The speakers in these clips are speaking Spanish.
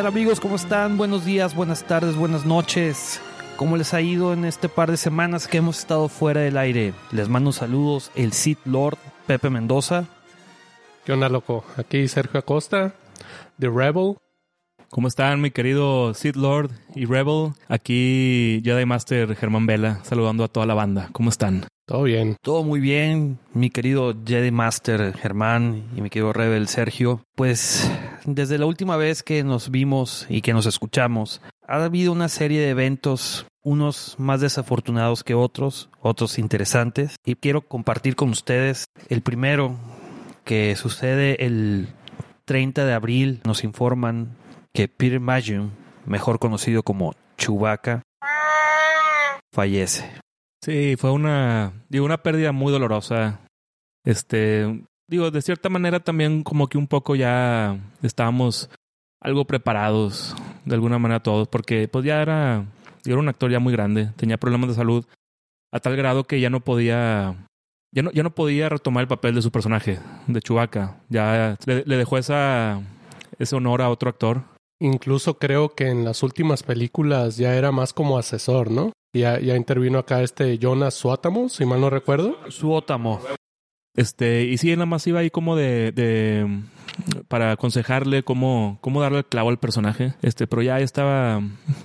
¿Qué tal amigos? ¿Cómo están? Buenos días, buenas tardes, buenas noches. ¿Cómo les ha ido en este par de semanas que hemos estado fuera del aire? Les mando saludos el Sith Lord Pepe Mendoza. ¿Qué onda, loco? Aquí Sergio Acosta, The Rebel. ¿Cómo están, mi querido Sith Lord y Rebel? Aquí Jedi Master Germán Vela, saludando a toda la banda. ¿Cómo están? Todo bien. Todo muy bien, mi querido Jedi Master Germán y mi querido Rebel Sergio. Pues desde la última vez que nos vimos y que nos escuchamos, ha habido una serie de eventos, unos más desafortunados que otros, otros interesantes, y quiero compartir con ustedes el primero que sucede el 30 de abril. Nos informan que Peter Majum, mejor conocido como Chewbacca, fallece. Sí, fue una, digo, una pérdida muy dolorosa. Este, digo, de cierta manera también como que un poco ya estábamos algo preparados, de alguna manera todos, porque pues ya era, era un actor ya muy grande, tenía problemas de salud a tal grado que ya no podía, ya no, ya no podía retomar el papel de su personaje, de Chewbacca. Ya le, le dejó esa, ese honor a otro actor. Incluso creo que en las últimas películas ya era más como asesor, ¿no? Ya, ya intervino acá este Jonas Suátamo, si mal no recuerdo. Suótamo. Este, y sí, nada más iba ahí como de, de para aconsejarle cómo, cómo darle el clavo al personaje. Este, pero ya estaba,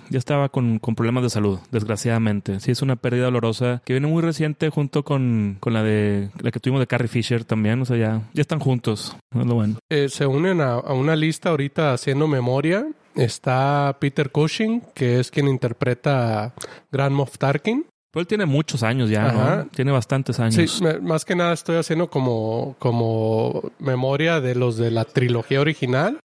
ya estaba con, con, problemas de salud, desgraciadamente. Sí, es una pérdida dolorosa que viene muy reciente junto con, con la de la que tuvimos de Carrie Fisher también. O sea, ya, ya están juntos. Es bueno. Eh, se unen a, a una lista ahorita haciendo memoria. Está Peter Cushing, que es quien interpreta a Grand Moff Tarkin. Pero él tiene muchos años ya, Ajá. ¿no? Tiene bastantes años. Sí, más que nada estoy haciendo como, como memoria de los de la trilogía original.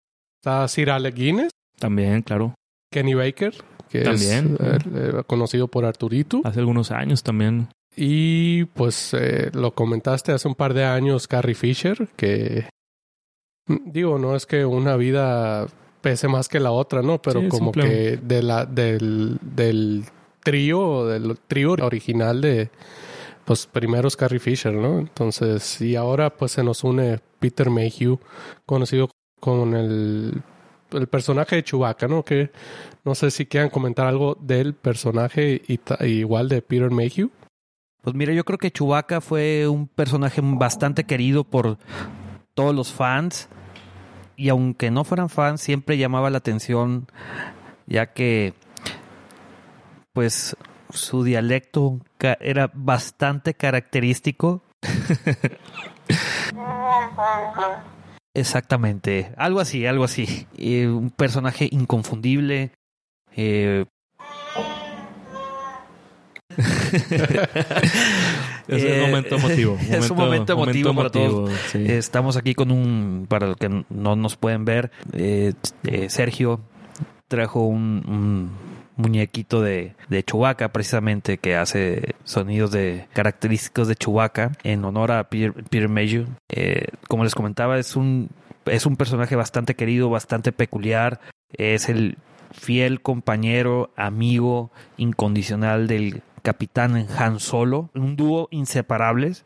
Está Sir Alec Guinness. También, claro. Kenny Baker, que también. es eh, conocido por Arturito. Hace algunos años también. Y pues eh, lo comentaste hace un par de años, Carrie Fisher, que digo, no es que una vida pese más que la otra, ¿no? Pero sí, como que de la, del, del trío, del trío original de pues primeros Carrie Fisher, ¿no? Entonces, y ahora pues se nos une Peter Mayhew, conocido con el, el personaje de Chewbacca, ¿no? Que no sé si quieran comentar algo del personaje y, igual de Peter Mayhew. Pues mira, yo creo que Chewbacca fue un personaje bastante querido por todos los fans y aunque no fueran fans, siempre llamaba la atención, ya que pues su dialecto era bastante característico. Exactamente, algo así, algo así. Eh, un personaje inconfundible. Eh... es un momento emotivo. Momento, es un momento emotivo momento para emotivo, todos. Sí. Estamos aquí con un, para los que no nos pueden ver, eh, eh, Sergio trajo un, un muñequito de, de Chewbacca precisamente que hace sonidos de característicos de Chewbacca en honor a Peter, Peter Mayhew. Eh, como les comentaba, es un, es un personaje bastante querido, bastante peculiar. Es el fiel compañero, amigo incondicional del capitán Han Solo. Un dúo inseparables.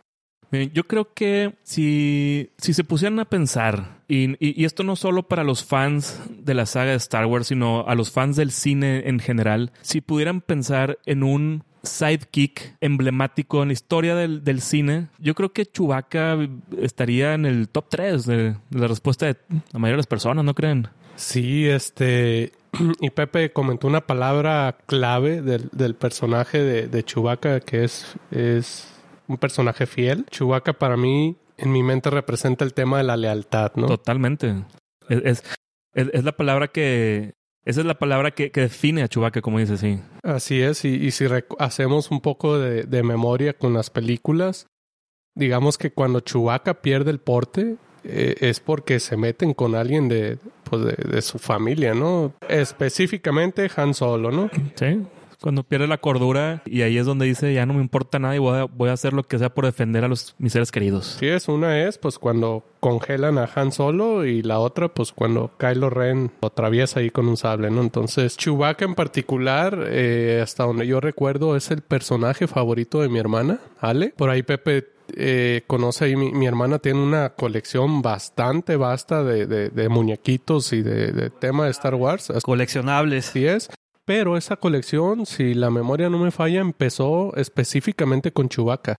Yo creo que si, si se pusieran a pensar, y, y, esto no solo para los fans de la saga de Star Wars, sino a los fans del cine en general, si pudieran pensar en un sidekick emblemático en la historia del, del cine, yo creo que Chewbacca estaría en el top 3 de, de la respuesta de la mayoría de las personas, ¿no creen? Sí, este, y Pepe comentó una palabra clave del, del personaje de, de Chewbacca que es, es un personaje fiel. Chewbacca para mí, en mi mente, representa el tema de la lealtad, ¿no? Totalmente. Es, es, es la palabra que... Esa es la palabra que, que define a Chewbacca, como dice, sí. Así es, y, y si hacemos un poco de, de, memoria con las películas, digamos que cuando Chewbacca pierde el porte, eh, es porque se meten con alguien de, pues de, de, su familia, ¿no? Específicamente Han Solo, ¿no? Sí cuando pierde la cordura y ahí es donde dice ya no me importa nada y voy a, voy a hacer lo que sea por defender a los mis seres queridos. Sí, es una es pues cuando congelan a Han Solo y la otra pues cuando Kylo Ren lo atraviesa ahí con un sable, ¿no? Entonces Chewbacca en particular, eh, hasta donde yo recuerdo, es el personaje favorito de mi hermana, Ale. Por ahí Pepe eh, conoce ahí, mi, hermana tiene una colección bastante vasta de, de, muñequitos y de, de, tema de Star Wars. Coleccionables. Sí es. Pero esa colección, si la memoria no me falla, empezó específicamente con Chewbacca.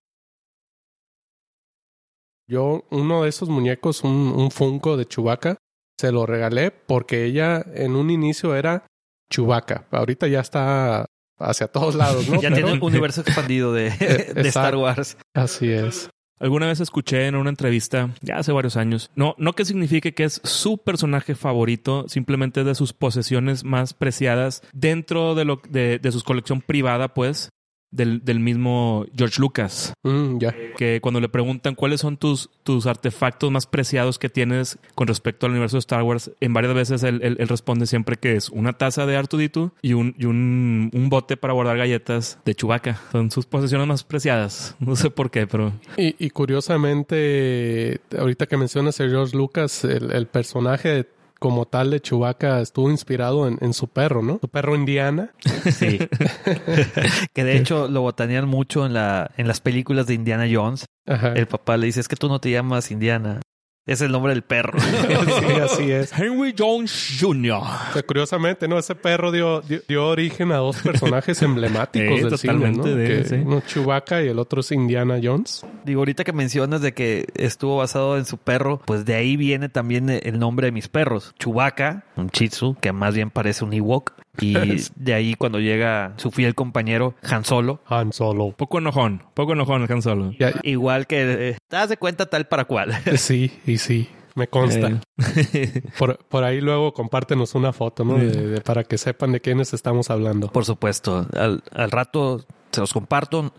Yo, uno de esos muñecos, un, un Funko de Chewbacca, se lo regalé porque ella en un inicio era Chewbacca. Ahorita ya está hacia todos lados, ¿no? ya tiene un universo expandido de, de Star Wars. Así es. Alguna vez escuché en una entrevista, ya hace varios años, no, no que signifique que es su personaje favorito, simplemente de sus posesiones más preciadas dentro de, lo, de, de su colección privada, pues, del, del mismo George Lucas. Mm, que cuando le preguntan cuáles son tus, tus artefactos más preciados que tienes con respecto al universo de Star Wars, en varias veces él, él, responde siempre que es una taza de Artudito y un, y un, un bote para guardar galletas de Chewbacca. Son sus posesiones más preciadas. No sé por qué, pero... Y, y curiosamente, ahorita que mencionas a George Lucas, el, el personaje de como tal de Chewbacca estuvo inspirado en, su perro, ¿no? Su perro Indiana. Sí. que de hecho lo botanean mucho en, la, en las películas de Indiana Jones. El papá le dice, es que tú no te llamas Indiana. Es el nombre del perro. sí, así es. Henry Jones Jr. curiosamente, ¿no? Ese perro dio, dio, origen a dos personajes emblemáticos del cine, ¿no? que, Uno Chewbacca y el otro es Indiana Jones. Digo, ahorita que mencionas de que estuvo basado en su perro, pues de ahí viene también el nombre de mis perros. Chewbacca, un Chitsu, que más bien parece un Ewok. Y de ahí cuando llega su fiel compañero Han Solo. Han Solo. Poco enojón, poco enojón Han Solo. Igual que eh, te das de cuenta tal para cual. Sí, y sí. Me consta. Eh. Por, por, ahí luego compártenos una foto, ¿no? para que sepan de quiénes estamos hablando. Por supuesto. Al, al, rato se los comparto.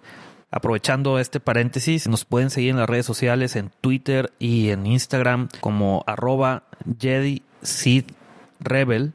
Aprovechando este paréntesis, nos pueden seguir en las redes sociales, en Twitter y en Instagram como arroba Jedi Rebel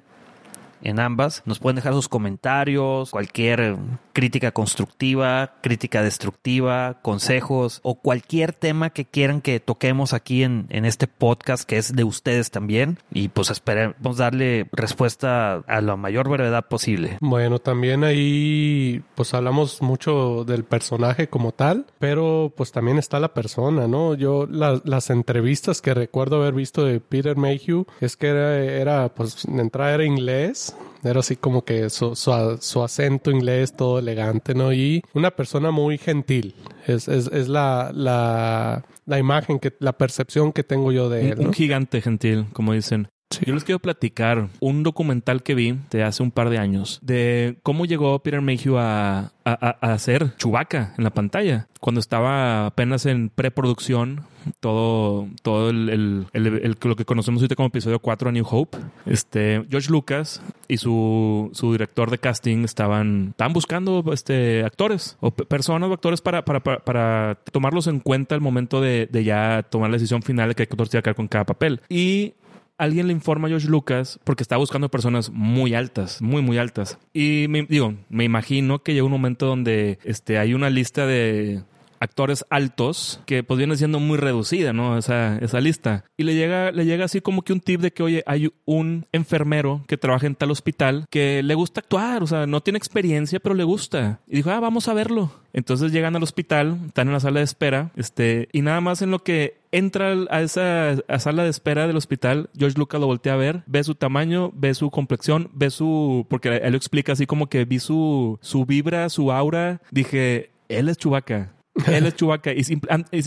en ambas. Nos pueden dejar sus comentarios, cualquier crítica constructiva, crítica destructiva, consejos o cualquier tema que quieran que toquemos aquí en, en este podcast que es de ustedes también. Y pues esperemos darle respuesta a la mayor brevedad posible. Bueno, también ahí pues hablamos mucho del personaje como tal, pero pues también está la persona, ¿no? Yo las entrevistas que recuerdo haber visto de Peter Mayhew es que era, era pues de entrada era inglés era así como que su, su, acento inglés todo elegante, ¿no? Y una persona muy gentil. Es, es, es la, la, la, imagen, que, la percepción que tengo yo de él. Un gigante gentil, como dicen. Yo les quiero platicar un documental que vi de hace un par de años de cómo llegó Peter Mayhew a, a, a hacer Chewbacca en la pantalla. Cuando estaba apenas en preproducción, todo, todo el, el, el, lo que conocemos ahorita como episodio 4 a New Hope, este, George Lucas y su, su director de casting estaban, estaban buscando este, actores o personas o actores para, para, para, para, tomarlos en cuenta al momento de, de ya tomar la decisión final de qué actor se iba a quedar con cada papel. Y alguien le informa a George Lucas porque está buscando personas muy altas, muy, muy altas. Y me, digo, me imagino que llega un momento donde este, hay una lista de actores altos que pues viene siendo muy reducida, ¿no? Esa, esa lista. Y le llega, le llega así como que un tip de que, oye, hay un enfermero que trabaja en tal hospital que le gusta actuar, o sea, no tiene experiencia, pero le gusta. Y dijo, ah, vamos a verlo. Entonces llegan al hospital, están en la sala de espera, este, y nada más en lo que entra a esa sala de espera del hospital, George Lucas lo voltea a ver, ve su tamaño, ve su complexión, ve su, porque él lo explica así como que vi su, su vibra, su aura, dije, él es Chubaca él es Chewbacca. Y,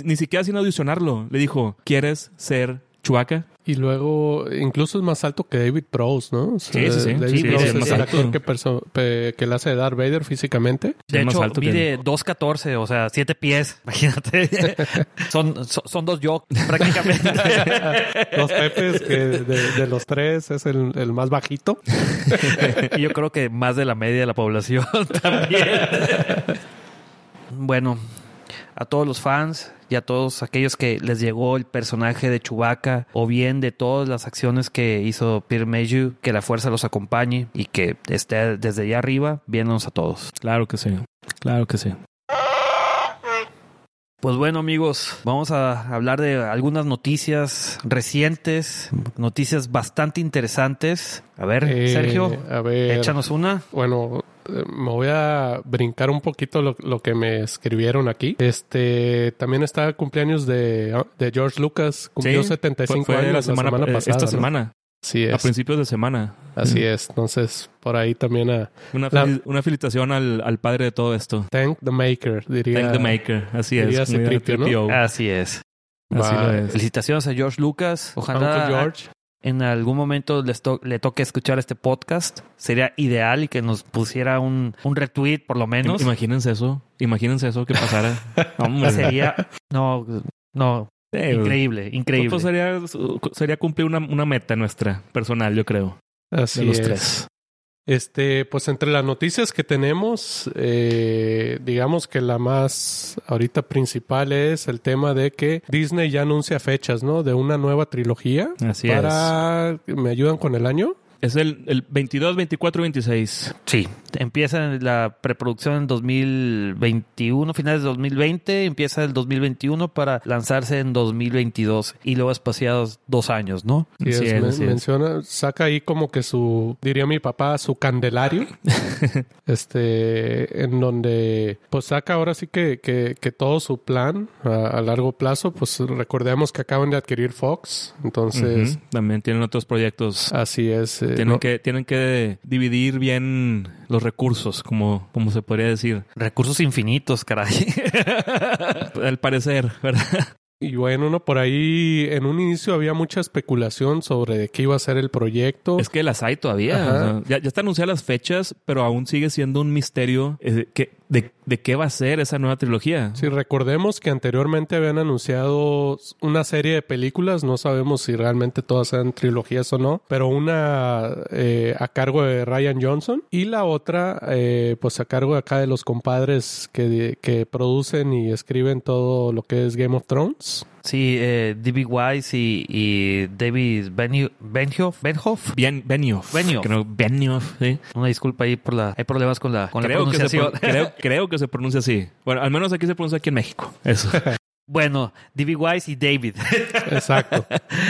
ni siquiera sin audicionarlo, le dijo, ¿quieres ser Chewbacca? Y luego, incluso es más alto que David Prowse, ¿no? sí, sí, sí. David Prowse es, el actor que, que le hace de Darth Vader físicamente. De hecho, mide 2.14, o sea, 7 pies. Imagínate. son, son, dos yo, prácticamente. los Pepes, que de, los tres es el, el más bajito. y yo creo que más de la media de la población también. bueno, a todos los fans y a todos aquellos que les llegó el personaje de Chewbacca o bien de todas las acciones que hizo Peter Mayhew, que la fuerza los acompañe y que esté desde allá arriba viéndonos a todos. Claro que sí, claro que sí. Pues bueno amigos, vamos a hablar de algunas noticias recientes, noticias bastante interesantes. A ver, eh, Sergio, a ver, échanos una. Bueno, me voy a brincar un poquito lo, que me escribieron aquí. Este también está cumpleaños de, de George Lucas, cumplió 75 años la semana, pasada. Esta semana. Sí es. A principios de semana. Así es. Entonces, por ahí también a... Una, una felicitación al, al, padre de todo esto. Thank the maker, diría. Thank the maker. Así es. Así es. Así es. Felicitaciones a George Lucas. Ojalá George. En algún momento le toque escuchar este podcast. Sería ideal y que nos pusiera un, un retweet por lo menos. Imagínense eso. Imagínense eso que pasara. Sería... No, no. increíble, increíble. Pues sería, sería cumplir una, una meta nuestra, personal, yo creo. Así los tres. Este, pues entre las noticias que tenemos, eh, digamos que la más ahorita principal es el tema de que Disney ya anuncia fechas, ¿no? De una nueva trilogía. Así para... ¿Me ayudan con el año? Es el, el 22, 24 y 26. Sí, empieza la preproducción en 2021, finales de 2020, empieza el 2021 para lanzarse en 2022 y luego espaciados dos años, ¿no? Sí, menciona, saca ahí como que su, diría mi papá, su candelario, este, en donde pues saca ahora sí que, que, que todo su plan a, largo plazo, pues recordemos que acaban de adquirir Fox, entonces... También tienen otros proyectos. Así es. Eh, tienen, que, tienen que dividir bien los recursos, como, como se podría decir. Recursos infinitos, caray. Al parecer, ¿verdad? Y bueno, no, por ahí en un inicio había mucha especulación sobre qué iba a ser el proyecto. Es que las hay todavía. ya, ya están anunciadas las fechas, pero aún sigue siendo un misterio eh, que de, qué va a ser esa nueva trilogía. Sí, recordemos que anteriormente habían anunciado una serie de películas, no sabemos si realmente todas sean trilogías o no, pero una eh, a cargo de Ryan Johnson y la otra eh, pues a cargo acá de los compadres que, que producen y escriben todo lo que es Game of Thrones. Sí, eh, D.B. Wise y, David Benioff. Bien, Benioff. Benioff. Creo, Benioff, sí. Una disculpa ahí por la... Hay problemas con la, con la pronunciación. creo, creo que se pronuncia así. Bueno, al menos aquí se pronuncia aquí en México. Eso. Bueno, D.B. Wise y David. Exacto.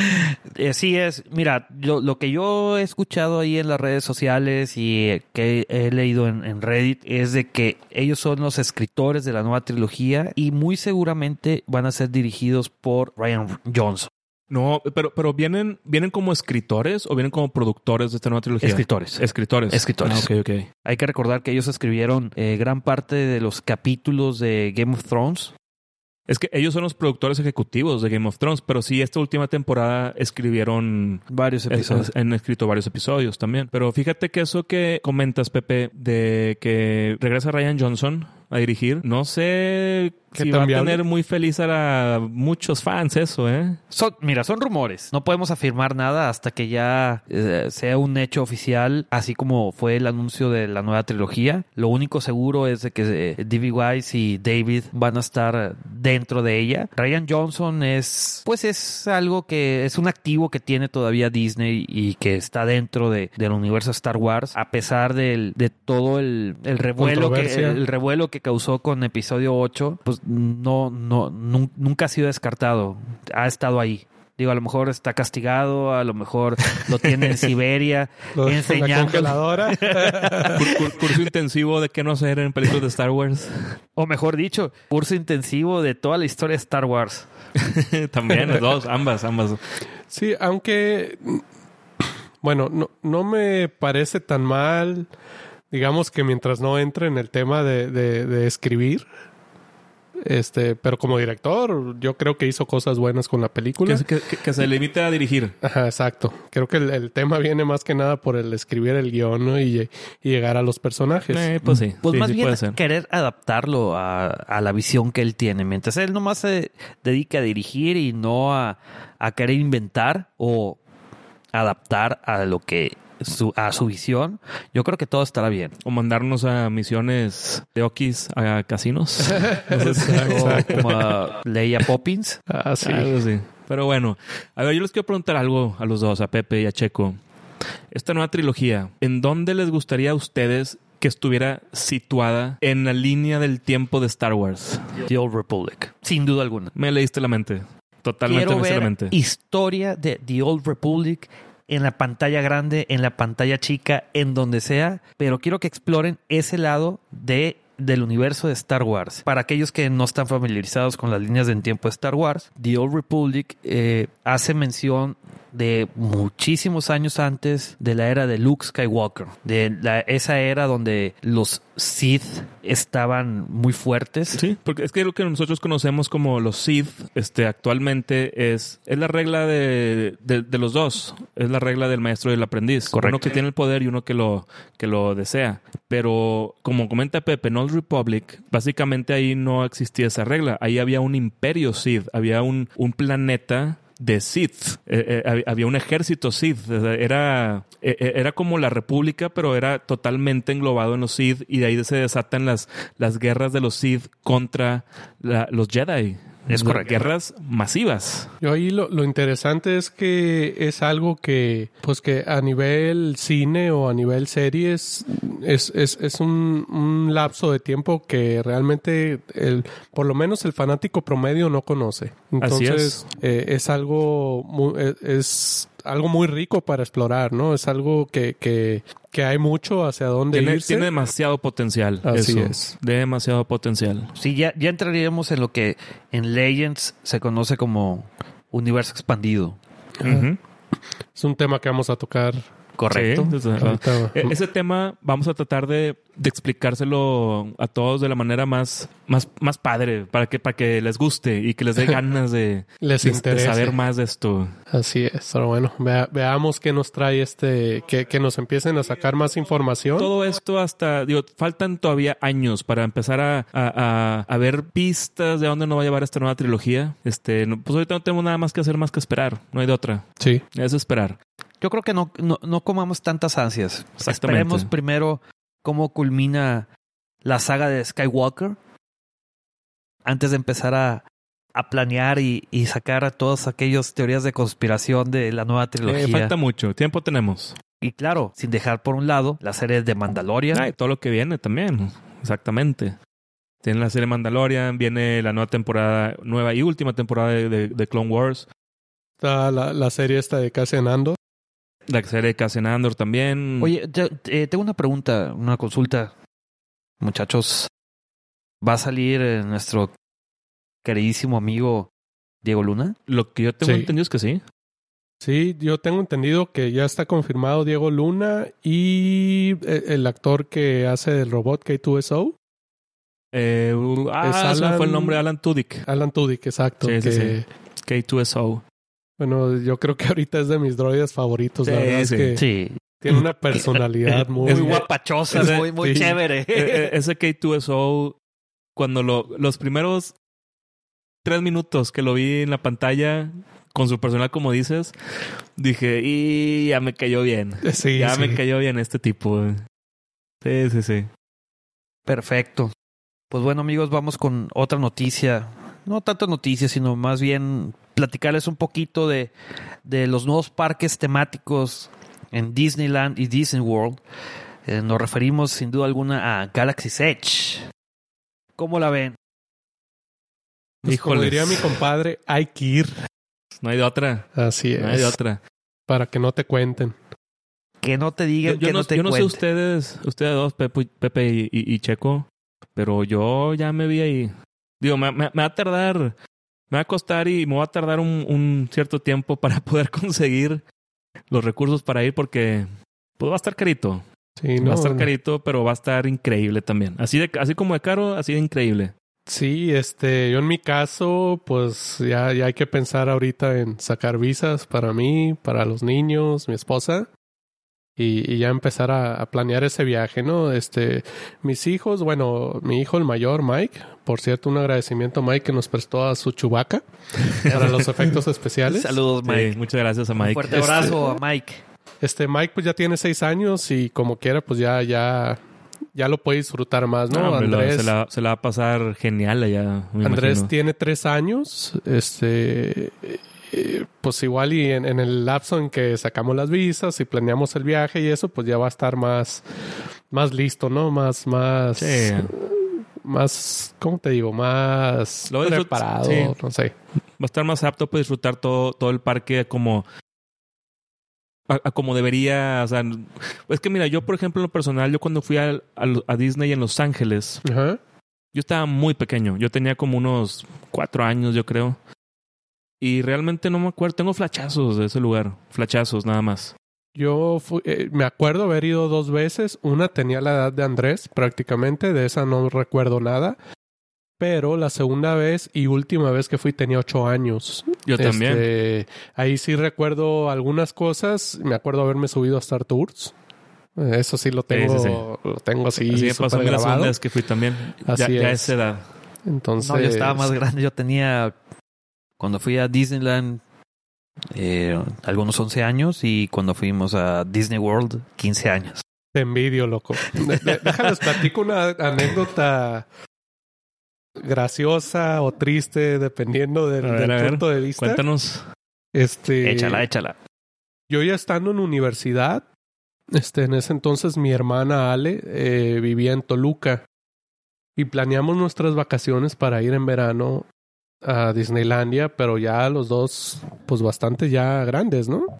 Así es. Mira, lo que yo he escuchado ahí en las redes sociales y que he leído en, Reddit es de que ellos son los escritores de la nueva trilogía y muy seguramente van a ser dirigidos por Ryan Johnson. No, pero, pero vienen, vienen como escritores o vienen como productores de esta nueva trilogía. Escritores. Escritores. Escritores. Ah, okay, Hay que recordar que ellos escribieron eh, gran parte de los capítulos de Game of Thrones. Es que ellos son los productores ejecutivos de Game of Thrones, pero sí, esta última temporada escribieron varios episodios. Han escrito varios episodios también. Pero fíjate que eso que comentas, Pepe, de que regresa Ryan Johnson a dirigir, no sé si va a tener muy feliz a muchos fans eso, ¿eh? Son, mira, son rumores. No podemos afirmar nada hasta que ya eh, sea un hecho oficial, así como fue el anuncio de la nueva trilogía. Lo único seguro es de que eh, D.B. Wise y David van a estar dentro de ella. Ryan Johnson es, pues es algo que es un activo que tiene todavía Disney y que está dentro de, del universo Star Wars, a pesar del, de todo el, el revuelo que, el revuelo que causó con episodio 8, pues no, no, nunca ha sido descartado. Ha estado ahí. Digo, a lo mejor está castigado, a lo mejor lo tiene en Siberia enseñando. curso intensivo de qué no hacer en películas de Star Wars. O mejor dicho, curso intensivo de toda la historia de Star Wars. También, dos, ambas, ambas. Sí, aunque. Bueno, no, no me parece tan mal. Digamos que mientras no entre en el tema de, de escribir, este, pero como director, yo creo que hizo cosas buenas con la película. Que, se limite a dirigir. Ajá, exacto. Creo que el, tema viene más que nada por el escribir el guion y, llegar a los personajes. Eh, pues sí. Pues más bien querer adaptarlo a, la visión que él tiene. Mientras él nomás se dedica a dirigir y no a, a querer inventar o adaptar a lo que a su visión, yo creo que todo estará bien. O mandarnos a misiones de Okis a casinos. como a Leia Poppins. Ah, sí. Pero bueno, a ver, yo les quiero preguntar algo a los dos, a Pepe y a Checo. Esta nueva trilogía, ¿en dónde les gustaría a ustedes que estuviera situada en la línea del tiempo de Star Wars? The Old Republic, sin duda alguna. Me leíste la mente. Totalmente, Quiero ver historia de The Old Republic en la pantalla grande, en la pantalla chica, en donde sea, pero quiero que exploren ese lado de del universo de Star Wars. Para aquellos que no están familiarizados con las líneas de tiempo de Star Wars, The Old Republic eh, hace mención de muchísimos años antes de la era de Luke Skywalker, de la, esa era donde los Sith estaban muy fuertes. Sí, porque es que lo que nosotros conocemos como los Sith este, actualmente es, es la regla de, de, los dos, es la regla del maestro y del aprendiz. Correcto. Uno que tiene el poder y uno que lo, que lo desea. Pero como comenta Pepe, en Old Republic, básicamente ahí no existía esa regla. Ahí había un imperio Sith, había un, un planeta de Sith. Eh, eh, había un ejército Sith. Era, eh, era como la República, pero era totalmente englobado en los Sith y de ahí se desatan las, las guerras de los Sith contra los Jedi. Es correcto. Guerras masivas. Yo ahí lo, lo, interesante es que es algo que, pues que a nivel cine o a nivel series es, es, es un, un, lapso de tiempo que realmente el, por lo menos el fanático promedio no conoce. Entonces es. Eh, es. algo muy, es algo muy rico para explorar, ¿no? Es algo que, que, que hay mucho hacia dónde tiene, irse. Tiene demasiado potencial. Así es. Demasiado potencial. Sí, ya, ya entraríamos en lo que en Legends se conoce como universo expandido. Es un tema que vamos a tocar Correcto. E-, ese tema vamos a tratar de, explicárselo a todos de la manera más, más, más padre, para que, para que les guste y que les dé ganas de, les saber más de esto. Así es. Pero bueno, veamos qué nos trae este, que, que nos empiecen a sacar más información. Todo esto hasta, digo, faltan todavía años para empezar a, a, a, ver pistas de dónde nos va a llevar esta nueva trilogía. Este, pues ahorita no tenemos nada más que hacer más que esperar. No hay de otra. Sí. Es esperar. Yo creo que no, no, comamos tantas ansias. Esperemos primero cómo culmina la saga de Skywalker antes de empezar a, a planear y, y, sacar a todas aquellas teorías de conspiración de la nueva trilogía. Eh, falta mucho, tiempo tenemos. Y claro, sin dejar por un lado la serie de Mandalorian. Ah, y todo lo que viene también, exactamente. Tiene la serie Mandalorian, viene la nueva temporada, nueva y última temporada de, de, Clone Wars. Está la, la serie esta de Cassian Andor. La serie de Cassian Andor también. Oye, eh, tengo una pregunta, una consulta. Muchachos, ¿va a salir eh, nuestro queridísimo amigo Diego Luna? Lo que yo tengo entendido es que sí. Sí, yo tengo entendido que ya está confirmado Diego Luna y eh, el actor que hace el robot K2SO. Eh, ah, ese fue el nombre Alan Tudyk. Alan Tudyk, exacto. Sí, sí, sí. K2SO. Bueno, yo creo que ahorita es de mis droides favoritos. la verdad es que sí. tiene una personalidad muy... Muy guapachosa, muy, muy chévere. E, e, ese K2SO, cuando lo, los primeros tres minutos que lo vi en la pantalla con su personal, como dices, dije, y ya me cayó bien. Sí, ya me cayó bien este tipo. Sí, sí, sí. Perfecto. Pues bueno, amigos, vamos con otra noticia no tanto noticias, sino más bien platicarles un poquito de, de los nuevos parques temáticos en Disneyland y Disney World. Eh, nos referimos sin duda alguna a Galaxy's Edge. ¿Cómo la ven? Pues como diría mi compadre, hay que ir. No hay de otra. Así es. No hay de otra. Para que no te cuenten. Que no te digan yo, que no, te Yo no sé ustedes, ustedes dos, Pepe, Pepe y, Checo, pero yo ya me vi ahí. Digo, me, me, va a tardar, me va a costar y me va a tardar un, un cierto tiempo para poder conseguir los recursos para ir porque pues va a estar carito. Sí, no, va a estar carito, pero va a estar increíble también. Así de, así como de caro, así de increíble. Sí, este, yo en mi caso, pues ya, ya hay que pensar ahorita en sacar visas para mí, para los niños, mi esposa y, ya empezar a, planear ese viaje, ¿no? Este, mis hijos, bueno, mi hijo el mayor, Mike, por cierto, un agradecimiento a Mike que nos prestó a su chubaca para los efectos especiales. Saludos, Mike. muchas gracias a Mike. Un fuerte abrazo a Mike. Este, Mike pues ya tiene seis años y como quiera, pues ya, ya, ya lo puede disfrutar más, ¿no? Andrés, se, la, se, la, va a pasar genial allá. Andrés tiene tres años, este, pues igual y en, el lapso en que sacamos las visas y planeamos el viaje y eso, pues ya va a estar más, más listo, ¿no? Más, más, más, ¿cómo te digo? Más preparado, no sé. Va a estar más apto para disfrutar todo, todo el parque como a, como debería, o sea, es que mira, yo por ejemplo en lo personal, yo cuando fui a, a, Disney en Los Ángeles, yo estaba muy pequeño, yo tenía como unos cuatro años, yo creo. Y realmente no me acuerdo, tengo flachazos de ese lugar, flachazos nada más. Yo eh, me acuerdo haber ido dos veces. Una tenía la edad de Andrés prácticamente, de esa no recuerdo nada. Pero la segunda vez y última vez que fui tenía ocho años. Yo también. Este, ahí sí recuerdo algunas cosas. Me acuerdo haberme subido a Star Tours. Eso sí lo tengo, lo tengo así. Así pasó grabado. las que fui también. Así ya, a esa edad. Entonces. No, yo estaba más grande. Yo tenía cuando fui a Disneyland eh, algunos 11 años y cuando fuimos a Disney World 15 años. Te envidio, loco. Déjales platico una anécdota graciosa o triste, dependiendo del, punto de vista. Cuéntanos. Este, échala, échala. Yo ya estando en universidad, este, en ese entonces mi hermana Ale eh, vivía en Toluca y planeamos nuestras vacaciones para ir en verano a Disneylandia, pero ya los dos, pues bastante ya grandes, ¿no?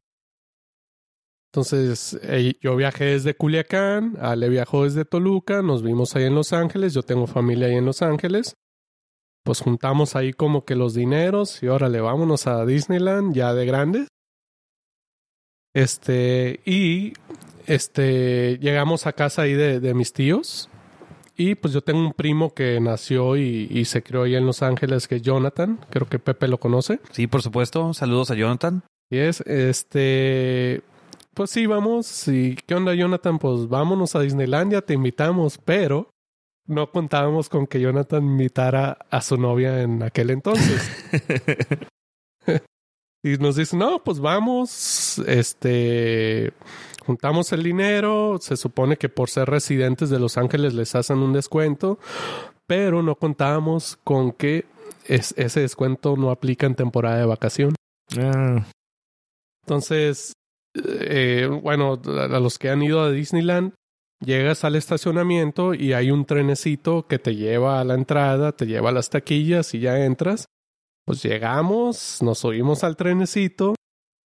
Entonces, yo viajé desde Culiacán, Ale viajó desde Toluca, nos vimos ahí en Los Ángeles, yo tengo familia ahí en Los Ángeles. Pues juntamos ahí como que los dineros y órale, vámonos a Disneyland ya de grandes. Este, y este, llegamos a casa ahí de, de mis tíos y pues yo tengo un primo que nació y, se crió ahí en Los Ángeles, que es Jonathan. Creo que Pepe lo conoce. Sí, por supuesto. Saludos a Jonathan. Y es, este, pues sí, vamos. ¿Y qué onda, Jonathan? Pues vámonos a Disneylandia, te invitamos, pero no contábamos con que Jonathan invitara a su novia en aquel entonces. y nos dice, no, pues vamos, este, juntamos el dinero, se supone que por ser residentes de Los Ángeles les hacen un descuento, pero no contábamos con que ese descuento no aplica en temporada de vacación. Ah. Entonces, eh, bueno, a los que han ido a Disneyland, llegas al estacionamiento y hay un trenecito que te lleva a la entrada, te lleva a las taquillas y ya entras. Pues llegamos, nos subimos al trenecito,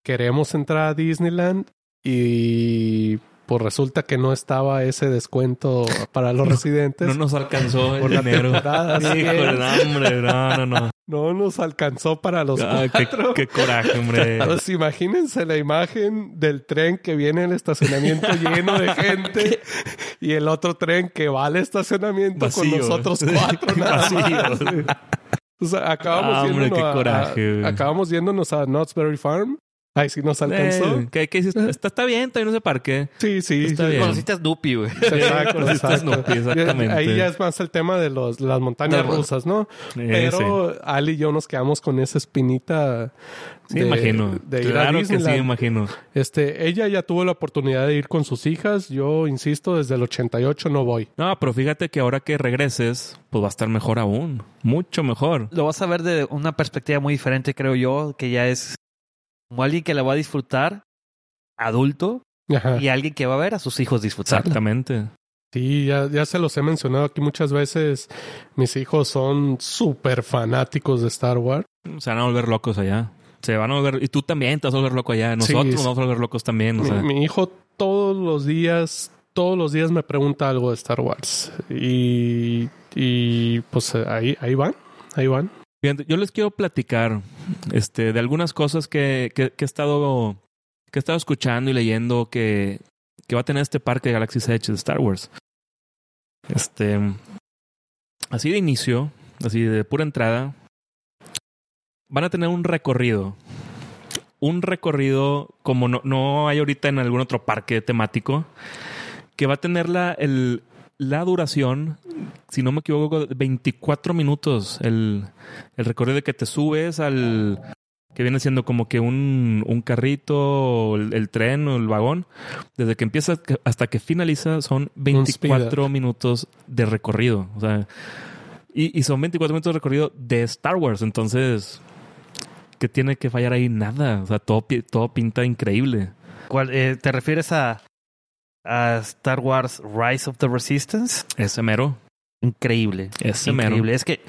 queremos entrar a Disneyland y pues resulta que no estaba ese descuento para los residentes. No nos alcanzó el dinero. hombre, no, no, no. No nos alcanzó para los ah, cuatro. Qué, coraje, hombre. Pues imagínense la imagen del tren que viene al estacionamiento lleno de gente y el otro tren que va al estacionamiento con los otros cuatro. Vacío. O sea, acabamos, ah, hombre, qué coraje, acabamos yéndonos a Knott's Berry Farm Ay, sí nos alcanzó. Eh, ¿qué, qué está, está, bien, todavía no sé para qué. Sí, sí. Está bien. Conociste a Snoopy, güey. Exacto, exacto. Snoopy, exactamente. Ahí ya es más el tema de los, las montañas rusas, ¿no? Pero Ali y yo nos quedamos con esa espinita. Sí, imagino. De ir claro que sí, imagino. Este, ella ya tuvo la oportunidad de ir con sus hijas. Yo, insisto, desde el 88 no voy. No, pero fíjate que ahora que regreses, pues va a estar mejor aún. Mucho mejor. Lo vas a ver de una perspectiva muy diferente, creo yo, que ya es como alguien que la va a disfrutar adulto y alguien que va a ver a sus hijos disfrutar. Exactamente. Sí, ya, ya se los he mencionado aquí muchas veces. Mis hijos son súper fanáticos de Star Wars. Se van a volver locos allá. Se van a volver. Y tú también te vas a volver loco allá. Nosotros nos vamos a volver locos también. mi, hijo todos los días, todos los días me pregunta algo de Star Wars. Y, y pues ahí, ahí van. Ahí van yo les quiero platicar este, de algunas cosas que, que, he estado, que he estado escuchando y leyendo que, que va a tener este parque de Galaxy Edge de Star Wars. Este, así de inicio, así de pura entrada, van a tener un recorrido. Un recorrido como no, no hay ahorita en algún otro parque temático, que va a tener la, el, la duración, si no me equivoco, 24 minutos. El, el recorrido de que te subes al. que viene siendo como que un, un carrito, el, tren o el vagón. Desde que empieza hasta que finaliza son 24 minutos de recorrido. O sea. Y, y son 24 minutos de recorrido de Star Wars. Entonces. Que tiene que fallar ahí nada. O sea, todo, todo pinta increíble. ¿Cuál, eh, ¿Te refieres a a Star Wars Rise of the Resistance. Ese mero. Increíble. Ese increíble. Es que,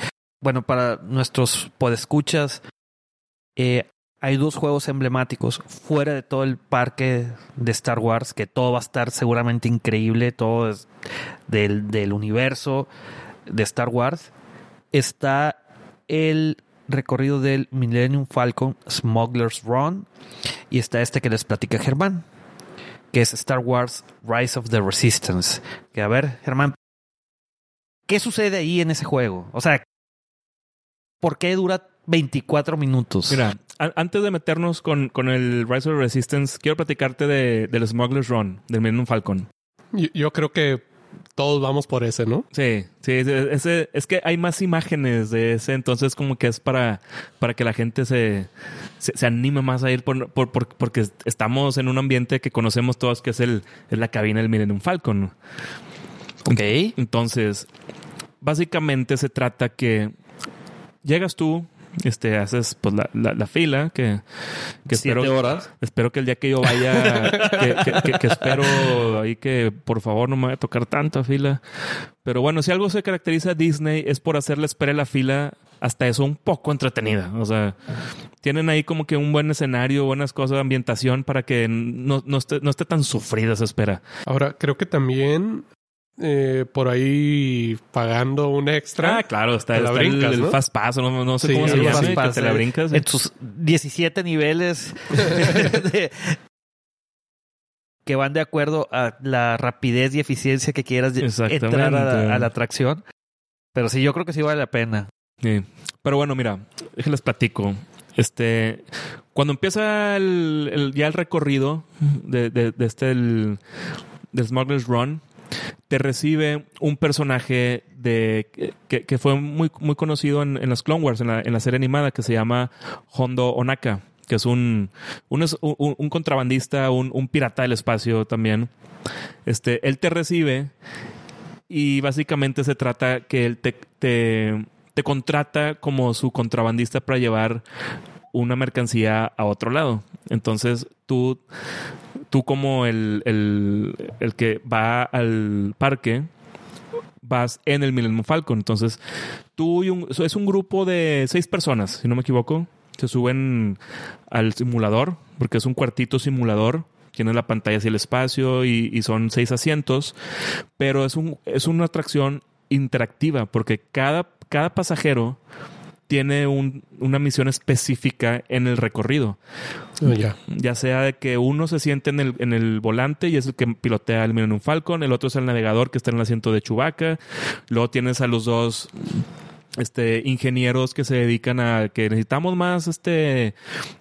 bueno, para nuestros podescuchas, eh, hay dos juegos emblemáticos fuera de todo el parque de Star Wars, que todo va a estar seguramente increíble, todo es del, del universo de Star Wars. Está el recorrido del Millennium Falcon Smuggler's Run y está este que les platica Germán, que es Star Wars Rise of the Resistance. Que a ver, Germán, ¿qué sucede ahí en ese juego? O sea, ¿por qué dura 24 minutos? Mira, antes de meternos con, con, el Rise of the Resistance, quiero platicarte de, del Smuggler's Run, del Millennium Falcon. yo creo que todos vamos por ese, ¿no? Sí, sí, ese, es que hay más imágenes de ese, entonces como que es para, para que la gente se, se, anime más a ir por, por, porque estamos en un ambiente que conocemos todos que es, el, es la cabina del Millennium Falcon. Ok. Entonces, básicamente se trata que llegas tú, este, haces pues la, la, fila que, que espero, horas. Espero que el día que yo vaya, que, espero ahí que por favor no me vaya a tocar tanta fila. Pero bueno, si algo se caracteriza a Disney es por hacerle esperar la fila hasta eso un poco entretenida. O sea, tienen ahí como que un buen escenario, buenas cosas de ambientación para que no, no, esté, no esté tan sufrida esa espera. Ahora, creo que también eh, por ahí pagando un extra. Ah, claro, está, el, Fast Pass, no, sé cómo se llama, te la brincas. En tus 17 niveles que van de acuerdo a la rapidez y eficiencia que quieras entrar a, la atracción. Pero sí, yo creo que sí vale la pena. Sí. Pero bueno, mira, déjenles platico. Este, cuando empieza el, ya el recorrido de, de, de este, el, del Smuggler's Run, te recibe un personaje de que, fue muy, muy conocido en, en, las Clone Wars, en la, en la serie animada, que se llama Hondo Onaka, que es un, un, un, contrabandista, un, un, pirata del espacio también. Este, él te recibe y básicamente se trata que él te, te, te contrata como su contrabandista para llevar una mercancía a otro lado. Entonces tú tú como el, el, que va al parque, vas en el Millennium Falcon. Entonces, tú y un, es un grupo de seis personas, si no me equivoco. Se suben al simulador, porque es un cuartito simulador. Tiene la pantalla hacia el espacio y, y, son seis asientos. Pero es, un, es una atracción interactiva, porque cada, cada pasajero tiene una misión específica en el recorrido. Oh, ya sea de que uno se siente en el, en el volante y es el que pilotea el Millennium Falcon, el otro es el navegador que está en el asiento de Chewbacca, luego tienes a los dos este, ingenieros que se dedican a que necesitamos más, este,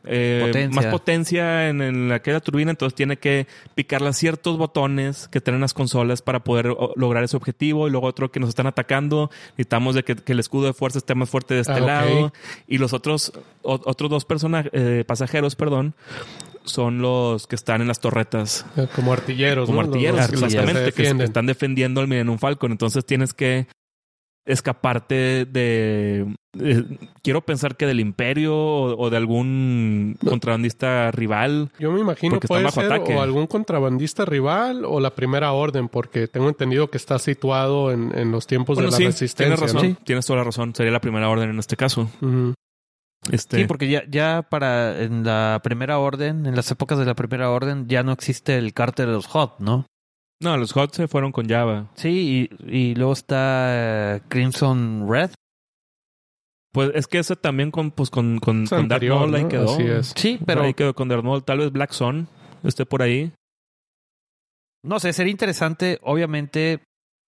eh, potencia. más potencia en, en aquella turbina, entonces tiene que picarle ciertos botones que tienen las consolas para poder lograr ese objetivo y luego otro que nos están atacando, necesitamos de que, el escudo de fuerza esté más fuerte de este ah, lado y los otros, otros dos personajes, eh, pasajeros, perdón, son los que están en las torretas. Eh, como artilleros. Como artilleros, exactamente, que, están defendiendo al un Falcon. Entonces tienes que escaparte de, quiero pensar que del imperio o, de algún contrabandista rival. Yo me imagino que puede ser o algún contrabandista rival o la primera orden, porque tengo entendido que está situado en, los tiempos de la resistencia. Tienes razón, tienes toda la razón. Sería la primera orden en este caso. Este... Sí, porque ya, ya para en la primera orden, en las épocas de la primera orden, ya no existe el cártel de los Hot, ¿no? No, los Hot se fueron con Java. Sí, y, luego está eh, Crimson Red. Pues es que ese también con, pues con, con, Darth Maul ahí quedó. Sí, pero. Ahí quedó con Darth Maul. Tal vez Black Sun esté por ahí. No sé, sería interesante, obviamente,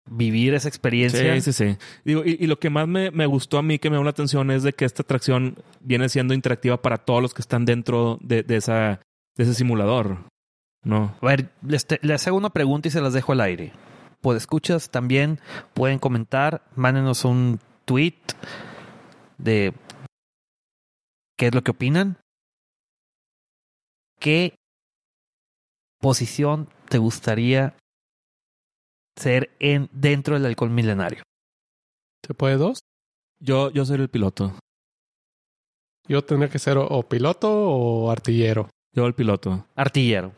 vivir esa experiencia. Sí, sí, sí. Digo, y, lo que más me, me, gustó a mí, que me llamó la atención, es de que esta atracción viene siendo interactiva para todos los que están dentro de, de esa, de ese simulador. No. A ver, les, hago una pregunta y se las dejo al aire. Pues escuchas también pueden comentar, mándenos un tweet de qué es lo que opinan. ¿Qué posición te gustaría ser en dentro del alcohol milenario? ¿Se puede dos? Yo, yo soy el piloto. Yo tendría que ser o piloto o artillero. Yo el piloto. Artillero.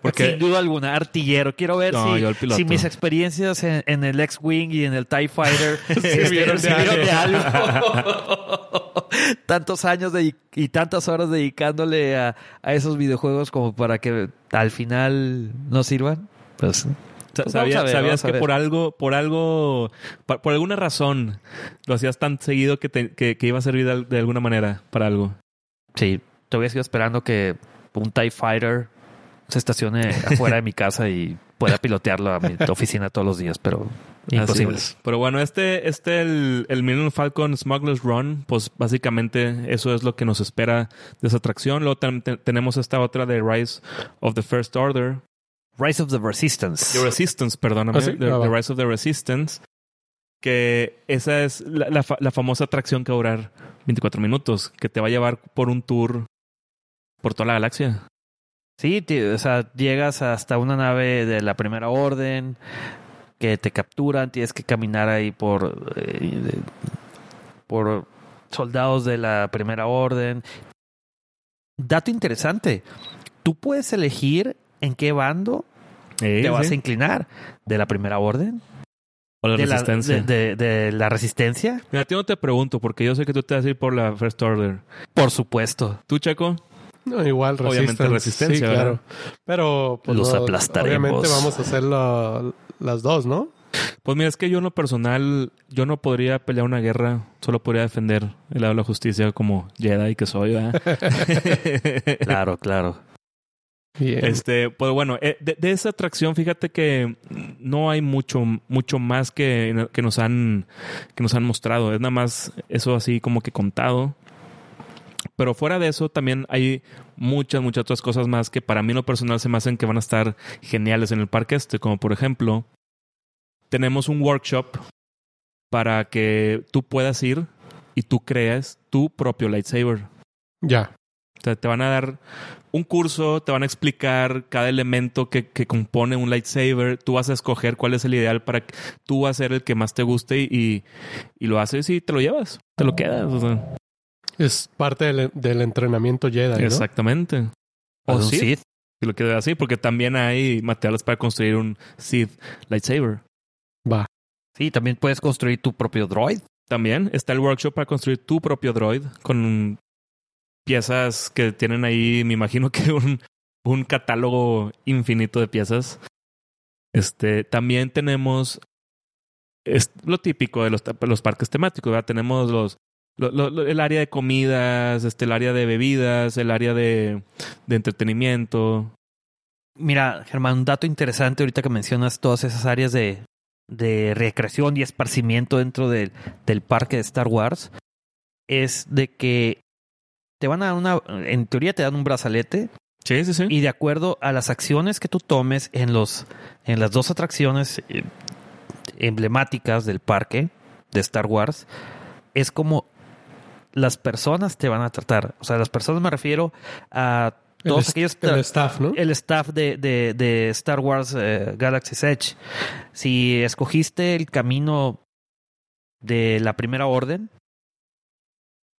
Porque, Sin duda alguna, artillero. Quiero ver si, mis experiencias en, el X-Wing y en el TIE Fighter sirvieron, de, algo. tantos años y tantas horas dedicándole a, esos videojuegos como para que al final no sirvan. Pues, pues sabías que por algo, por algo, por, alguna razón lo hacías tan seguido que, que, iba a servir de, alguna manera para algo. Sí, todavía sigo esperando que un TIE Fighter se estacione afuera de mi casa y pueda pilotearlo a mi oficina todos los días, pero imposible. Pero bueno, este, este el, el Millennium Falcon Smuggler's Run, pues básicamente eso es lo que nos espera de esa atracción. Luego tenemos esta otra de Rise of the First Order. Rise of the Resistance. The Resistance, perdóname. Ah, the, ah, Rise of the Resistance. Que esa es la, la, famosa atracción que va a durar 24 minutos, que te va a llevar por un tour por toda la galaxia. Sí, o sea, llegas hasta una nave de la primera orden que te capturan, tienes que caminar ahí por, eh, por soldados de la primera orden. Dato interesante, tú puedes elegir en qué bando te vas a inclinar, de la primera orden. O la de resistencia. La, de, de, la resistencia. Mira, a ti no te pregunto, porque yo sé que tú te vas a ir por la First Order. Por supuesto. ¿Tú, Chaco? No, igual Obviamente resistencia, sí, claro. Pero pues, los aplastaremos. Obviamente vamos a hacer las dos, ¿no? Pues mira, es que yo en lo personal, yo no podría pelear una guerra, solo podría defender el lado de la justicia como Jedi que soy, claro, claro. Este, pues bueno, eh, de, esa atracción, fíjate que no hay mucho, mucho más que, que nos han, que nos han mostrado. Es nada más eso así como que contado. Pero fuera de eso, también hay muchas, muchas otras cosas más que para mí en lo personal se me hacen que van a estar geniales en el parque este. Como por ejemplo, tenemos un workshop para que tú puedas ir y tú creas tu propio lightsaber. Ya. O sea, te van a dar un curso, te van a explicar cada elemento que, que, compone un lightsaber. Tú vas a escoger cuál es el ideal para que tú vas a ser el que más te guste y, y, lo haces y te lo llevas, te lo quedas. O sea. Es parte del, del entrenamiento Jedi. ¿no? Exactamente. O un Sith. Si lo quieres así, porque también hay materiales para construir un Sith lightsaber. Va. Sí, también puedes construir tu propio droid. También está el workshop para construir tu propio droid con piezas que tienen ahí, me imagino que un, un catálogo infinito de piezas. Este, también tenemos es lo típico de los, los parques temáticos, ¿verdad? Tenemos los el área de comidas, este, el área de bebidas, el área de, de entretenimiento. Mira, Germán, un dato interesante ahorita que mencionas todas esas áreas de, de recreación y esparcimiento dentro del, del parque de Star Wars es de que te van a dar una, en teoría te dan un brazalete. Sí, sí, sí. Y de acuerdo a las acciones que tú tomes en los, en las dos atracciones eh, emblemáticas del parque de Star Wars, es como las personas te van a tratar. O sea, las personas me refiero a todos aquellos... El staff, ¿no? El staff de, de, de Star Wars eh, Galaxy's Edge. Si escogiste el camino de la primera orden,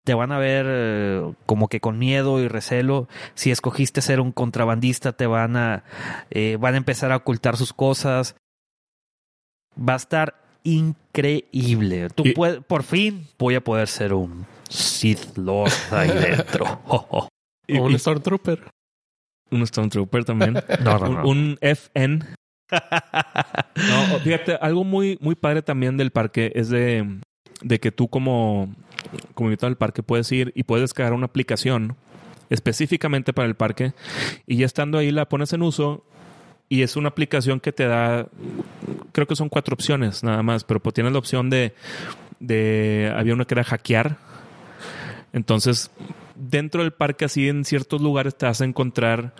te van a ver eh, como que con miedo y recelo. Si escogiste ser un contrabandista, te van a, eh, van a empezar a ocultar sus cosas. Va a estar increíble. Tú por fin voy a poder ser un Sith Lord ahí dentro. o un Stormtrooper. Un Stormtrooper también. no, no, Un, FN. no, fíjate, algo muy, muy padre también del parque es de, de que tú como, como invitado al parque puedes ir y puedes descargar una aplicación específicamente para el parque y ya estando ahí la pones en uso y es una aplicación que te da, creo que son cuatro opciones nada más, pero pues tienes la opción de, de, había una que era hackear. Entonces, dentro del parque, así en ciertos lugares te vas a encontrar,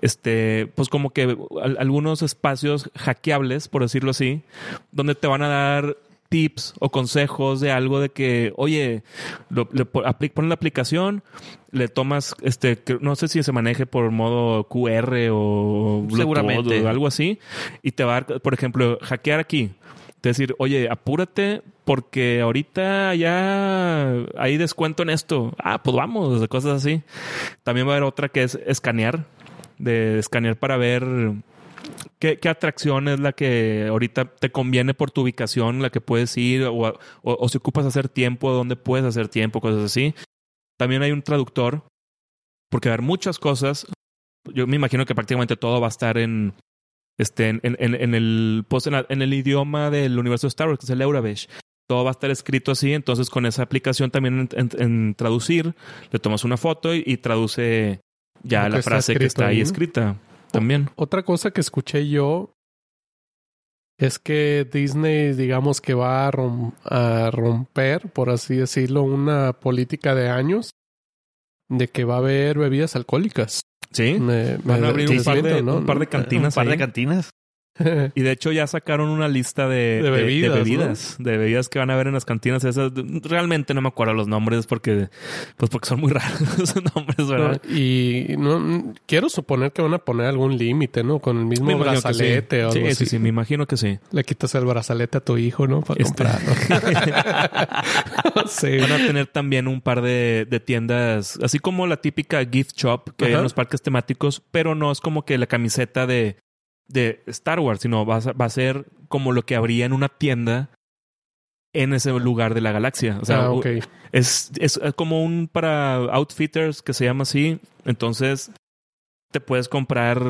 este, pues como que algunos espacios hackeables, por decirlo así, donde te van a dar tips o consejos de algo de que, oye, lo, le pones la aplicación, le tomas, este, no sé si se maneje por modo QR o Seguramente. o algo así, y te va a dar, por ejemplo, hackear aquí. Decir, oye, apúrate porque ahorita ya hay descuento en esto. Ah, pues vamos, cosas así. También va a haber otra que es escanear, de escanear para ver ¿Qué, atracción es la que ahorita te conviene por tu ubicación, la que puedes ir o, o, si ocupas hacer tiempo, dónde puedes hacer tiempo, cosas así? también hay un traductor, porque va a haber muchas cosas. Yo me imagino que prácticamente todo va a estar en, este, en, en, en el, pues, en, el idioma del universo de Star Wars, que es el Eurabesh. Todo va a estar escrito así, entonces con esa aplicación también en, traducir, le tomas una foto y, traduce ya la frase que está ahí, escrita también. Otra cosa que escuché yo es que Disney, digamos que va a, romper, por así decirlo, una política de años de que va a haber bebidas alcohólicas. Sí, van a abrir un, par de, un par de cantinas. Un par de cantinas. y de hecho ya sacaron una lista de, bebidas, de, bebidas, que van a ver en las cantinas esas. Realmente no me acuerdo los nombres porque, pues porque son muy raros esos nombres, ¿verdad? y no quiero suponer que van a poner algún límite, ¿no? Con el mismo brazalete o algo sí, así. Sí, sí, me imagino que sí. Le quitas el brazalete a tu hijo, ¿no? Para este... comprarlo. Van a tener también un par de, tiendas, así como la típica gift shop que hay en los parques temáticos, pero no es como que la camiseta de de Star Wars, sino va a, va a ser como lo que habría en una tienda en ese lugar de la galaxia. O sea, ah, es, es, como un para outfitters que se llama así. Entonces, te puedes comprar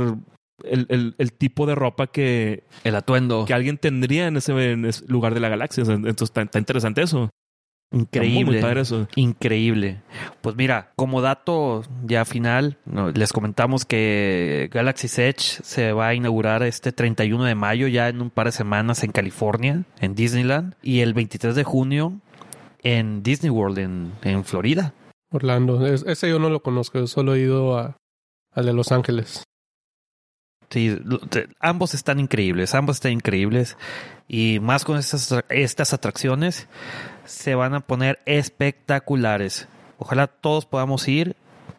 el, el, el, tipo de ropa que... El atuendo. Que alguien tendría en ese, en ese lugar de la galaxia. Entonces, está interesante eso. Increíble. Increíble. Pues mira, como dato ya final, les comentamos que Galaxy Edge se va a inaugurar este 31 de mayo, ya en un par de semanas en California, en Disneyland, y el 23 de junio en Disney World, en, en Florida. Orlando. ese yo no lo conozco, yo solo he ido a, al de Los Ángeles. Ambos están increíbles, ambos están increíbles. Y más con estas, estas atracciones, se van a poner espectaculares. Ojalá todos podamos ir,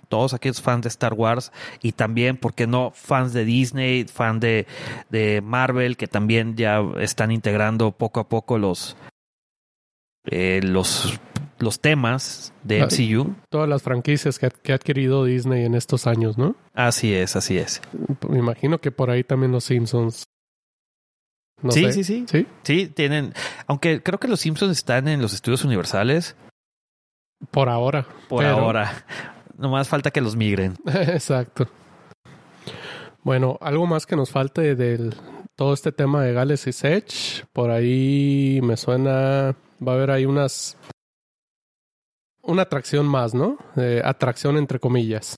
todos aquellos fans de Star Wars y también, ¿por qué no?, fans de Disney, fan de, de Marvel, que también ya están integrando poco a poco los, eh, los, los temas de MCU. Todas las franquicias que, que, ha adquirido Disney en estos años, ¿no? Así es, así es. Me imagino que por ahí también los Simpsons sí, sí, sí, sí. Sí, tienen. Aunque creo que los Simpsons están en los estudios universales. Por ahora. Por ahora. Nomás falta que los migren. Exacto. Bueno, algo más que nos falte del todo este tema de Galaxy Edge. Por ahí me suena. Va a haber ahí unas. Una atracción más, ¿no? atracción entre comillas.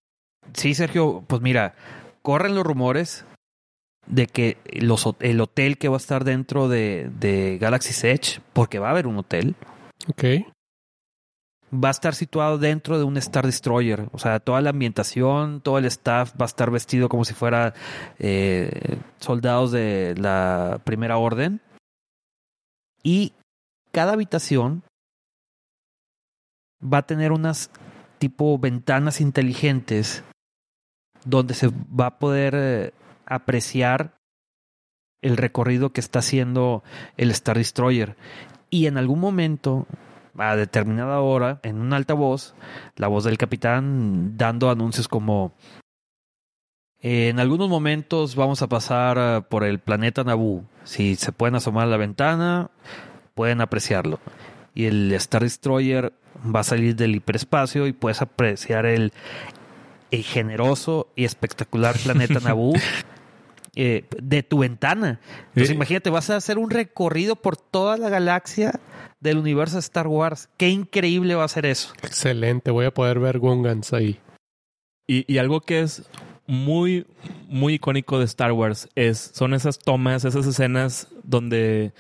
Sí, Sergio, pues mira, corren los rumores de que los, el hotel que va a estar dentro de, de Galaxy Edge, porque va a haber un hotel. Ok. Va a estar situado dentro de un Star Destroyer. O sea, toda la ambientación, todo el staff va a estar vestido como si fuera eh, soldados de la Primera Orden. Y cada habitación va a tener unas tipo ventanas inteligentes donde se va a poder eh, apreciar el recorrido que está haciendo el Star Destroyer. Y en algún momento, a determinada hora, en un altavoz, la voz del capitán dando anuncios como en algunos momentos vamos a pasar eh, por el planeta Naboo. Si se pueden asomar a la ventana, pueden apreciarlo. Y el Star Destroyer va a salir del hiperespacio y puedes apreciar el, el generoso y espectacular planeta Naboo Eh, de tu ventana. Entonces, imagínate, vas a hacer un recorrido por toda la galaxia del universo de Star Wars. Qué increíble va a ser eso. Excelente, voy a poder ver Gungans ahí. Y, algo que es muy, muy icónico de Star Wars es, son esas tomas, esas escenas donde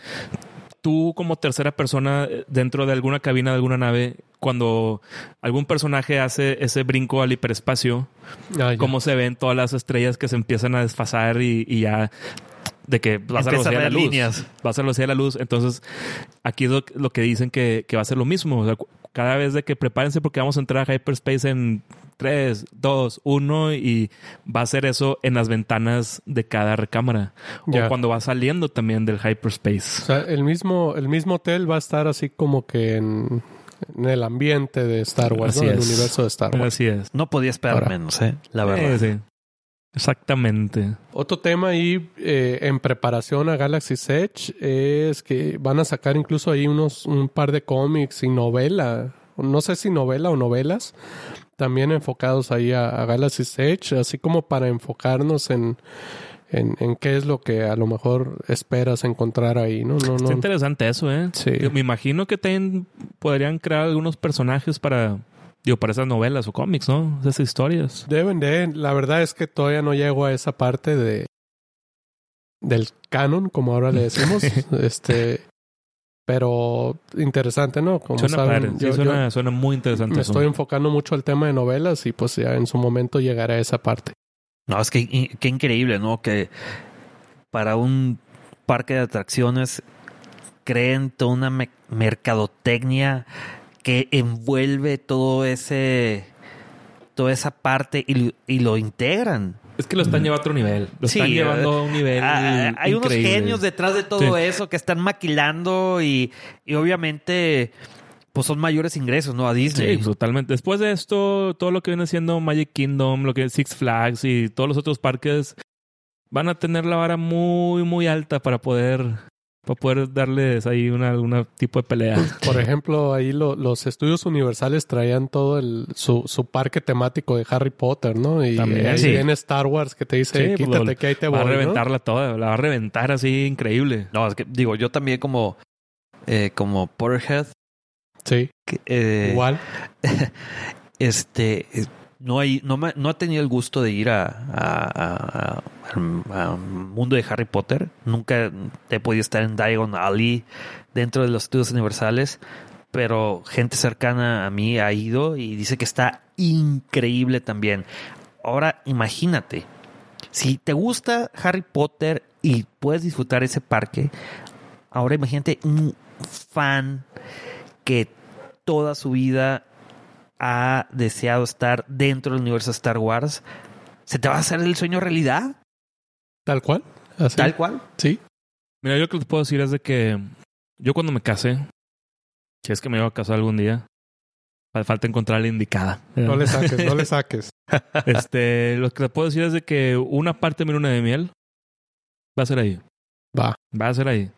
tú como tercera persona eh, dentro de alguna cabina de alguna nave, cuando algún personaje hace ese brinco al hiperespacio, ah, cómo se ven todas las estrellas que se empiezan a desfasar y, ya de que va a ser la luz. Va a velocidad de la luz. Entonces, aquí es lo, que dicen que, que, va a ser lo mismo. Cada vez de que prepárense porque vamos a entrar a hyperspace en 3, 2, 1 y va a ser eso en las ventanas de cada recámara. O cuando va saliendo también del hyperspace. O sea, el mismo, el mismo hotel va a estar así como que en, el ambiente de Star Wars, ¿no? el universo de Star Wars. Así es. No podía esperar menos, ¿eh? La verdad. Sí, Exactamente. Otro tema ahí eh, en preparación a Galaxy Edge es que van a sacar incluso ahí unos un par de cómics y novela no sé si novela o novelas, también enfocados ahí a, a Galaxy Stage, así como para enfocarnos en, en, qué es lo que a lo mejor esperas encontrar ahí, ¿no? no, Está interesante eso, ¿eh? Sí. me imagino que también podrían crear algunos personajes para, digo, para esas novelas o cómics, ¿no? Esas historias. Deben de. La verdad es que todavía no llego a esa parte de del canon, como ahora le decimos. este pero interesante, ¿no? Como suena, saben, suena, muy interesante. Me estoy enfocando mucho al tema de novelas y pues ya en su momento llegaré a esa parte. No, es que qué increíble, ¿no? Que para un parque de atracciones creen toda una mercadotecnia que envuelve todo ese toda esa parte y, lo integran. Es que lo están llevando a otro nivel. Lo están llevando a un nivel. Ah, hay unos genios detrás de todo eso que están maquilando y, y obviamente pues son mayores ingresos, ¿no? A Disney. Sí, totalmente. Después de esto, todo lo que viene siendo Magic Kingdom, lo que es Six Flags y todos los otros parques van a tener la vara muy, muy alta para poder para poder darles ahí una, algún tipo de pelea. Por ejemplo, ahí los estudios universales traían todo el, su, su parque temático de Harry Potter, ¿no? Y También, ahí viene Star Wars que te dice, pues, quítate que ahí te voy. Va a reventarla toda, la va a reventar así increíble. No, es que digo, yo también como, eh, como Potterhead, Sí. Eh, Igual. Este, no hay, no, no ha tenido el gusto de ir a, a, a, mundo de Harry Potter. Nunca he podido estar en Diagon Alley dentro de los estudios universales, pero gente cercana a mí ha ido y dice que está increíble también. Ahora imagínate, si te gusta Harry Potter y puedes disfrutar ese parque, ahora imagínate un fan que toda su vida ha deseado estar dentro del universo Star Wars, ¿se te va a hacer el sueño realidad? Tal cual. Tal cual. Sí. Mira, yo lo que te puedo decir es de que yo cuando me casé, si es que me iba a casar algún día, falta encontrar la indicada. No le saques, no le saques. Este, lo que te puedo decir es de que una parte de mi luna de miel va a ser ahí. Va. Va a ser ahí.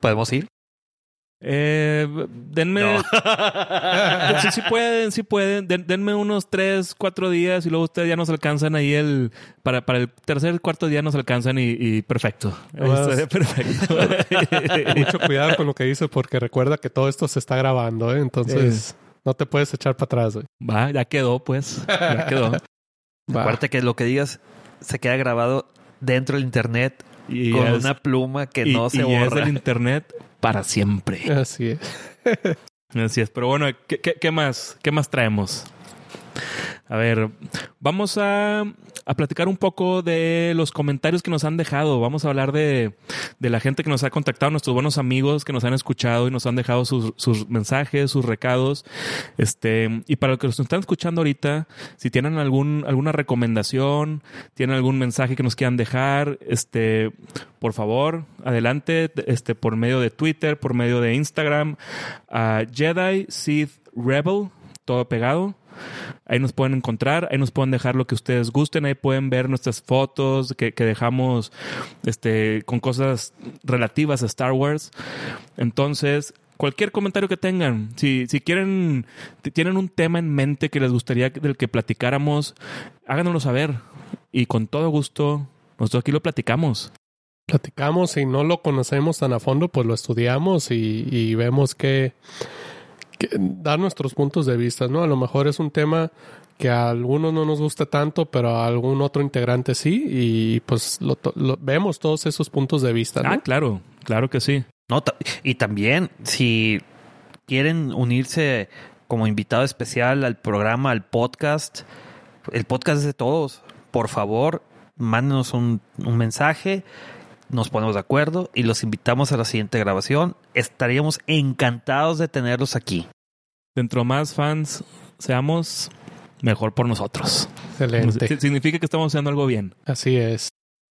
¿Podemos ir? Eh, denme. sí, sí pueden, sí pueden. denme unos tres, cuatro días y luego ustedes ya nos alcanzan ahí el. Para, para el tercer, cuarto día nos alcanzan y, perfecto. perfecto. Mucho cuidado con lo que dices porque recuerda que todo esto se está grabando, ¿eh? Entonces no te puedes echar para atrás, güey. Va, ya quedó, pues. Ya quedó. Aparte que lo que digas se queda grabado dentro del internet y con una pluma que no se borra. Y es del internet para siempre. Así es. Así es. Pero bueno, ¿qué, qué, más? ¿Qué más traemos? A ver, vamos a, a, platicar un poco de los comentarios que nos han dejado. Vamos a hablar de, de, la gente que nos ha contactado, nuestros buenos amigos que nos han escuchado y nos han dejado sus, sus mensajes, sus recados. Este, y para los que nos están escuchando ahorita, si tienen algún, alguna recomendación, tienen algún mensaje que nos quieran dejar, este, por favor, adelante, este, por medio de Twitter, por medio de Instagram, a Jedi Sith Rebel, todo pegado Ahí nos pueden encontrar, ahí nos pueden dejar lo que ustedes gusten, ahí pueden ver nuestras fotos que, dejamos este, con cosas relativas a Star Wars. Entonces, cualquier comentario que tengan, si, si quieren, tienen un tema en mente que les gustaría del que platicáramos, háganoslo saber. Y con todo gusto, nosotros aquí lo platicamos. Platicamos y no lo conocemos tan a fondo, pues lo estudiamos y, y vemos que dar nuestros puntos de vista, ¿no? A lo mejor es un tema que a algunos no nos gusta tanto, pero a algún otro integrante sí, y pues lo, vemos todos esos puntos de vista, ¿no? Ah, claro, claro que sí. No, y también, si quieren unirse como invitado especial al programa, al podcast, el podcast es de todos. Por favor, mándenos un, un mensaje nos ponemos de acuerdo y los invitamos a la siguiente grabación. Estaríamos encantados de tenerlos aquí. Dentro más fans seamos, mejor por nosotros. Excelente. Significa que estamos haciendo algo bien. Así es.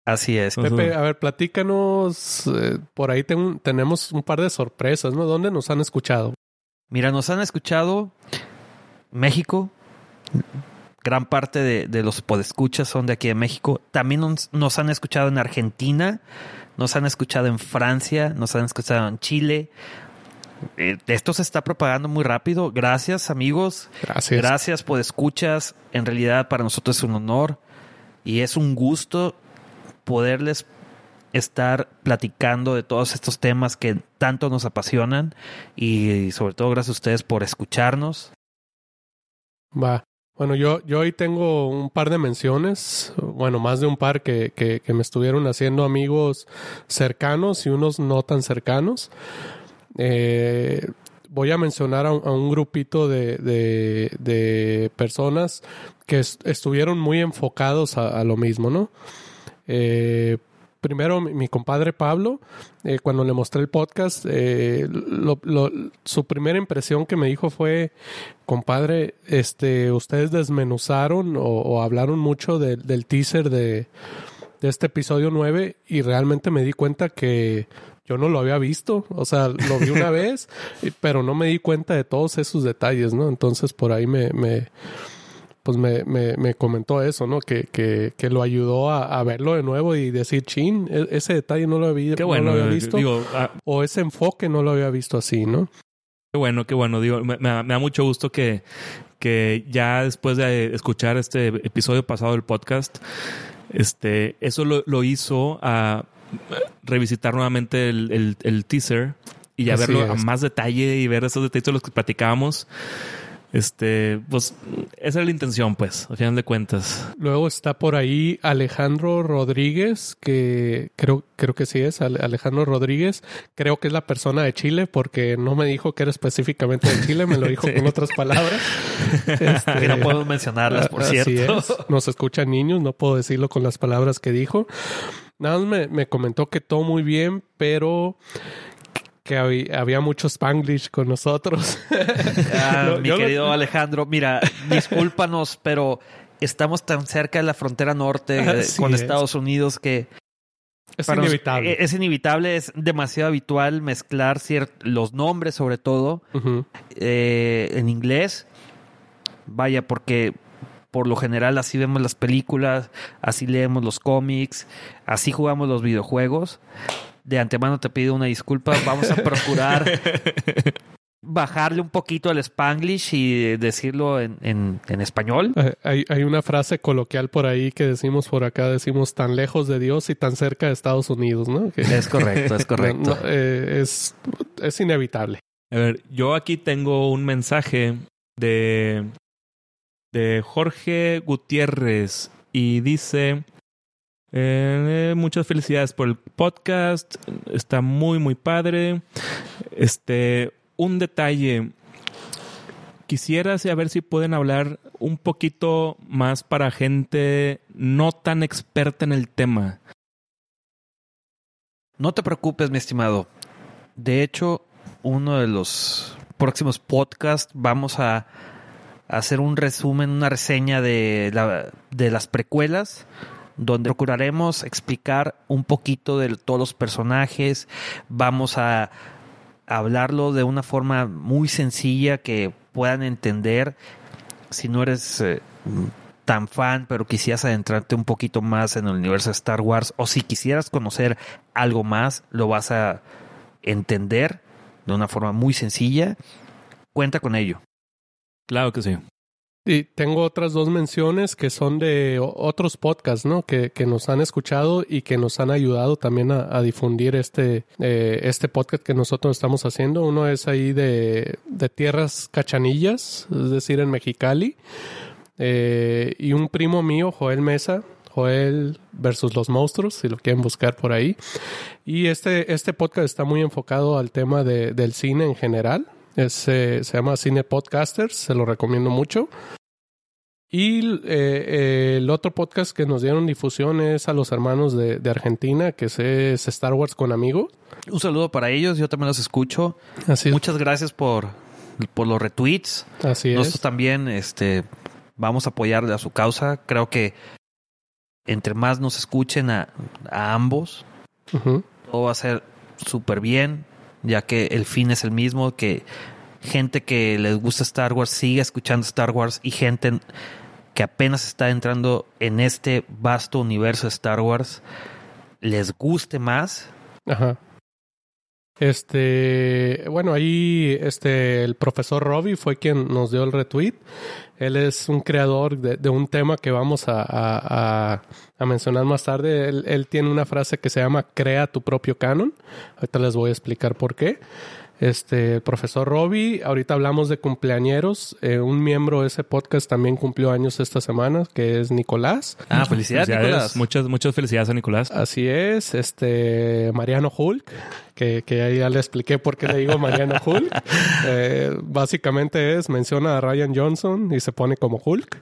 Así es. Pepe, a ver, platícanos. Eh, por ahí tenemos un par de sorpresas, ¿no? ¿Dónde nos han escuchado? Mira, nos han escuchado México, gran parte de, los podescuchas son de aquí de México. También nos, han escuchado en Argentina, nos han escuchado en Francia, nos han escuchado en Chile, esto se está propagando muy rápido. Gracias, amigos. Gracias. Gracias por escuchas. En realidad, para nosotros es un honor y es un gusto poderles estar platicando de todos estos temas que tanto nos apasionan y sobre todo gracias a ustedes por escucharnos. Va. Bueno, yo, yo hoy tengo un par de menciones, bueno, más de un par que, que, que me estuvieron haciendo amigos cercanos y unos no tan cercanos. Eh, voy a mencionar a un, grupito de, de, personas que estuvieron muy enfocados a, lo mismo, ¿no? Eh, primero mi, compadre Pablo, eh, cuando le mostré el podcast, eh, su primera impresión que me dijo fue, compadre, este, ustedes desmenuzaron o, hablaron mucho del teaser de, de este episodio 9 y realmente me di cuenta que yo no lo había visto, o sea, lo vi una vez, pero no me di cuenta de todos esos detalles, ¿no? Entonces por ahí me, me pues me, me, me, comentó eso, ¿no? Que, que, que lo ayudó a, verlo de nuevo y decir, chin, e, ese detalle no lo había, bueno, había visto. Ah, o ese enfoque no lo había visto así, ¿no? Qué bueno, qué bueno. Digo, me, me, da mucho gusto que, que ya después de escuchar este episodio pasado del podcast, este, eso lo, lo hizo a revisitar nuevamente el, el, teaser y ya verlo a más detalle y ver esos detalles de los que platicábamos. Este, pues, esa es la intención, pues, al final de cuentas. Luego está por ahí Alejandro Rodríguez, que creo, creo que sí es Alejandro Rodríguez. Creo que es la persona de Chile, porque no me dijo que era específicamente de Chile, me lo dijo con otras palabras. Este, no puedo mencionarlas, por cierto. Nos escuchan niños, no puedo decirlo con las palabras que dijo. Nada más me, me comentó que todo muy bien, pero que había, mucho spanglish con nosotros. Ah, mi querido Alejandro, mira, discúlpanos, pero estamos tan cerca de la frontera norte eh, con Estados Unidos que es inevitable. es, inevitable, es demasiado habitual mezclar los nombres, sobre todo, eh, en inglés. Vaya, porque por lo general así vemos las películas, así leemos los cómics, así jugamos los videojuegos de antemano te pido una disculpa. Vamos a procurar bajarle un poquito al spanglish y decirlo en, en, español. Eh, hay, hay, una frase coloquial por ahí que decimos por acá, decimos tan lejos de Dios y tan cerca de Estados Unidos, ¿no? es correcto, es correcto. Eh, es, es inevitable. A ver, yo aquí tengo un mensaje de, de Jorge Gutiérrez y dice... Eh, muchas felicidades por el podcast. Está muy, muy padre. Este, un detalle. Quisiera saber si pueden hablar un poquito más para gente no tan experta en el tema. No te preocupes, mi estimado. De hecho, uno de los próximos podcasts vamos a hacer un resumen, una reseña de, la, de las precuelas donde procuraremos explicar un poquito de todos los personajes, vamos a hablarlo de una forma muy sencilla que puedan entender si no eres eh, tan fan, pero quisieras adentrarte un poquito más en el universo de Star Wars, o si quisieras conocer algo más, lo vas a entender de una forma muy sencilla. Cuenta con ello. Claro que sí. Y tengo otras dos menciones que son de otros podcasts, ¿no? Que, que nos han escuchado y que nos han ayudado también a, difundir este, eh, este podcast que nosotros estamos haciendo. Uno es ahí de, de Tierras Cachanillas, es decir, en Mexicali. Eh, y un primo mío, Joel Mesa, Joel versus los monstruos, si lo quieren buscar por ahí. Y este, este podcast está muy enfocado al tema de, del cine en general. Es, se llama Cine Podcasters, se lo recomiendo mucho. Y eh, eh, el otro podcast que nos dieron difusión es a los hermanos de, de, Argentina, que es Star Wars con amigos. Un saludo para ellos, yo también los escucho. Así Muchas gracias por, por los retweets. Así Nosotros también este, vamos a apoyarle a su causa. Creo que entre más nos escuchen a, a ambos, todo va a ser súper bien ya que el fin es el mismo, que gente que les gusta Star Wars siga escuchando Star Wars y gente que apenas está entrando en este vasto universo de Star Wars les guste más. Ajá. Este, bueno, ahí este, el profesor Robbie fue quien nos dio el retweet. Él es un creador de, un tema que vamos a, mencionar más tarde. Él, tiene una frase que se llama Crea tu propio canon. Ahorita les voy a explicar por qué. Este, el profesor Robbie, ahorita hablamos de cumpleañeros. Eh, un miembro de ese podcast también cumplió años esta semana, que es Nicolás. Ah, felicidades, Nicolás. Muchas, muchas felicidades a Nicolás. Así es. Este, Mariano Hulk, que, que ahí ya le expliqué por qué le digo Mariano Hulk. Eh, básicamente es, menciona a Ryan Johnson y se pone como Hulk.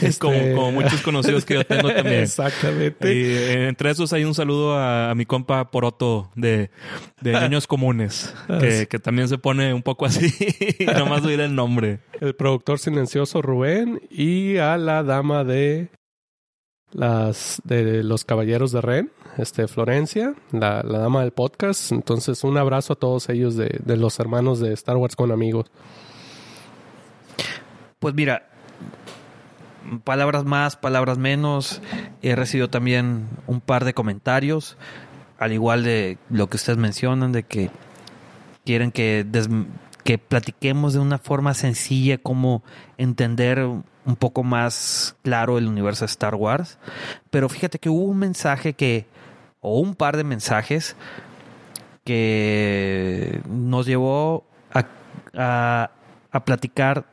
Es como, este, como, muchos conocidos que yo tengo también. Exactamente. Y eh, entre esos hay un saludo a, mi compa Poroto de, de Niños Comunes, que, que, también se pone un poco así, nomás oír el nombre. El productor silencioso Rubén y a la dama de las de los Caballeros de Ren, este Florencia, la, la dama del podcast. Entonces, un abrazo a todos ellos de, de los hermanos de Star Wars con amigos. Pues mira, palabras más, palabras menos. He recibido también un par de comentarios, al igual de lo que ustedes mencionan, de que quieren que, que platiquemos de una forma sencilla cómo entender un poco más claro el universo de Star Wars. Pero fíjate que hubo un mensaje que, o un par de mensajes, que nos llevó a, a, a platicar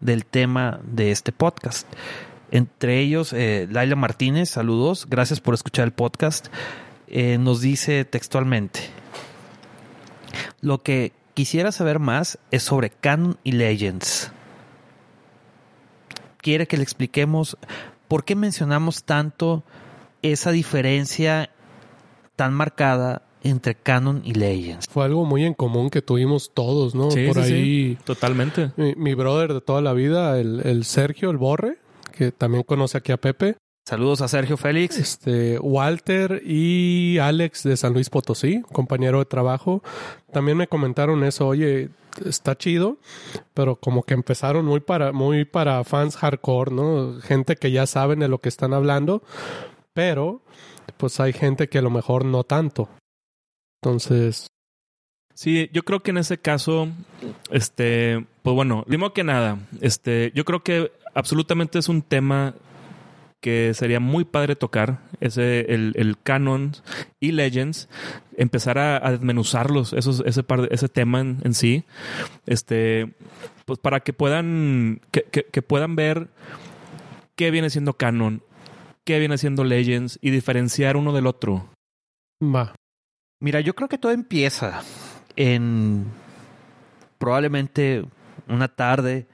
del tema de este podcast. Entre ellos, eh, Laila Martínez, saludos, gracias por escuchar el podcast. Eh, nos dice textualmente, lo que quisiera saber más es sobre Canon y Legends. Quiere que le expliquemos por qué mencionamos tanto esa diferencia tan marcada entre Canon y Legends. Fue algo muy en común que tuvimos todos, ¿no? Sí, Por ahí. Totalmente. Mi, brother de toda la vida, el, el, Sergio, el Borre, que también conoce aquí a Pepe. Saludos a Sergio Félix. Este, Walter y Alex de San Luis Potosí, compañero de trabajo. También me comentaron eso, oye, está chido, pero como que empezaron muy para, muy para fans hardcore, ¿no? Gente que ya saben de lo que están hablando, pero pues hay gente que a lo mejor no tanto. Entonces. Sí, yo creo que en ese caso, este, pues bueno, primero que nada, este, yo creo que absolutamente es un tema que sería muy padre tocar, ese, el, el canon y Legends, empezar a, desmenuzarlos, esos, ese, par ese tema en, sí, este, pues para que puedan, que, que puedan ver qué viene siendo canon, qué viene siendo Legends y diferenciar uno del otro. Va. Mira, yo creo que todo empieza en probablemente una tarde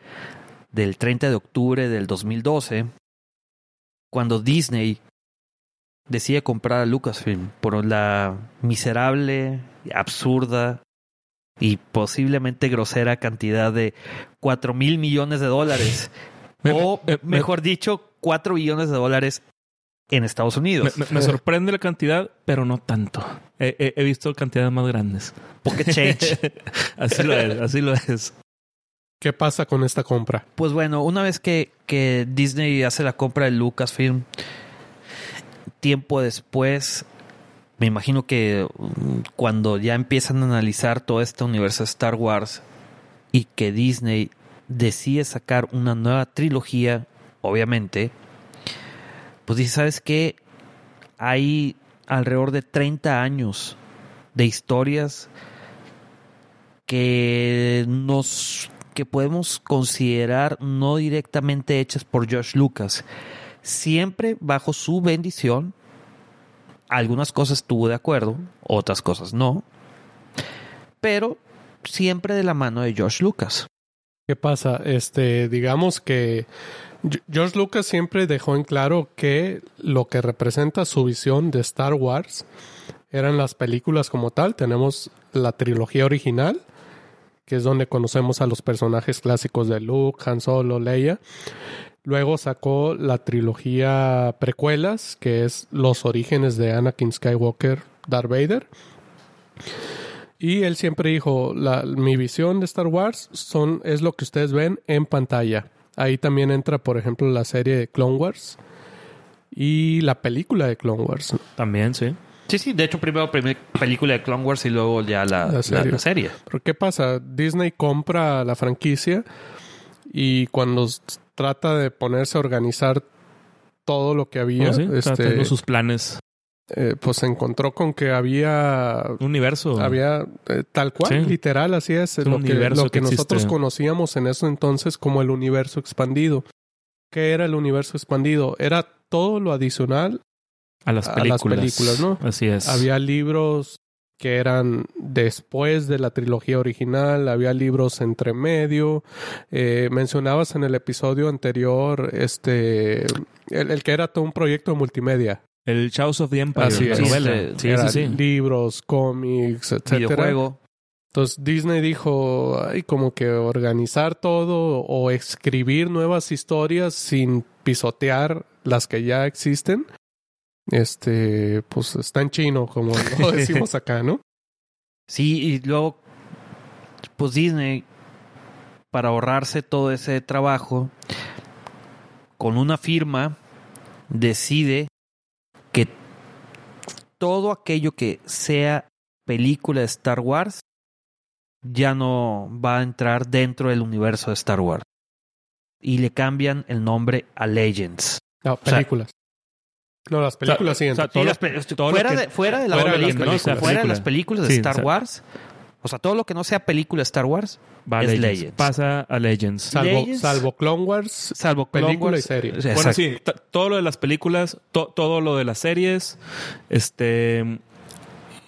del 30 de octubre del 2012, cuando Disney decide comprar a Lucasfilm por la miserable, absurda y posiblemente grosera cantidad de 4 mil millones de dólares. o, mejor dicho, 4 billones de dólares en Estados Unidos. Me, sorprende la cantidad, pero no tanto. He, visto cantidades más grandes. Pocket change. así lo es, así lo es. ¿Qué pasa con esta compra? Pues bueno, una vez que, que Disney hace la compra de Lucasfilm, tiempo después, me imagino que mm, cuando ya empiezan a analizar todo este universo de Star Wars y que Disney decide sacar una nueva trilogía, obviamente, pues dice, ¿sabes qué? Hay alrededor de 30 años de historias que nos que podemos considerar no directamente hechas por George Lucas, siempre bajo su bendición. Algunas cosas estuvo de acuerdo, otras cosas no, pero siempre de la mano de George Lucas. ¿Qué pasa? Este, digamos que George Lucas siempre dejó en claro que lo que representa su visión de Star Wars eran las películas como tal. Tenemos la trilogía original, que es donde conocemos a los personajes clásicos de Luke, Han Solo, Leia. Luego sacó la trilogía precuelas, que es los orígenes de Anakin Skywalker, Darth Vader. Y él siempre dijo, mi visión de Star Wars son, es lo que ustedes ven en pantalla. Ahí también entra, por ejemplo, la serie de Clone Wars y la película de Clone Wars. También, sí. Sí, sí, de hecho primero primera película de Clone Wars y luego ya la, serie. serie. Pero ¿qué pasa? Disney compra la franquicia y cuando trata de ponerse a organizar todo lo que había, oh, este, sus planes. Eh, pues se encontró con que había un universo. Había eh, tal cual, literal, así es. lo que, lo que, nosotros conocíamos en ese entonces como el universo expandido. ¿Qué era el universo expandido? Era todo lo adicional a las películas, ¿no? Así es. Había libros que eran después de la trilogía original, había libros entre medio. Eh, mencionabas en el episodio anterior este el, que era todo un proyecto de multimedia. El Chaos of the Empire, Así Sí, sí, Libros, cómics, etcétera. Videojuego. Entonces Disney dijo, ay, como que organizar todo o escribir nuevas historias sin pisotear las que ya existen. Este, pues está en chino, como lo decimos acá, ¿no? Sí, y luego, pues Disney, para ahorrarse todo ese trabajo, con una firma, decide que todo aquello que sea película de Star Wars ya no va a entrar dentro del universo de Star Wars. Y le cambian el nombre a Legends. No, películas. No, las películas sí. fuera, de, fuera de, las películas, fuera de las películas de Star Wars. O sea, todo lo que no sea película de Star Wars Va es Legends. Pasa a Legends. Salvo, salvo Clone Wars, salvo película y serie. Bueno, sí, todo lo de las películas, todo lo de las series, este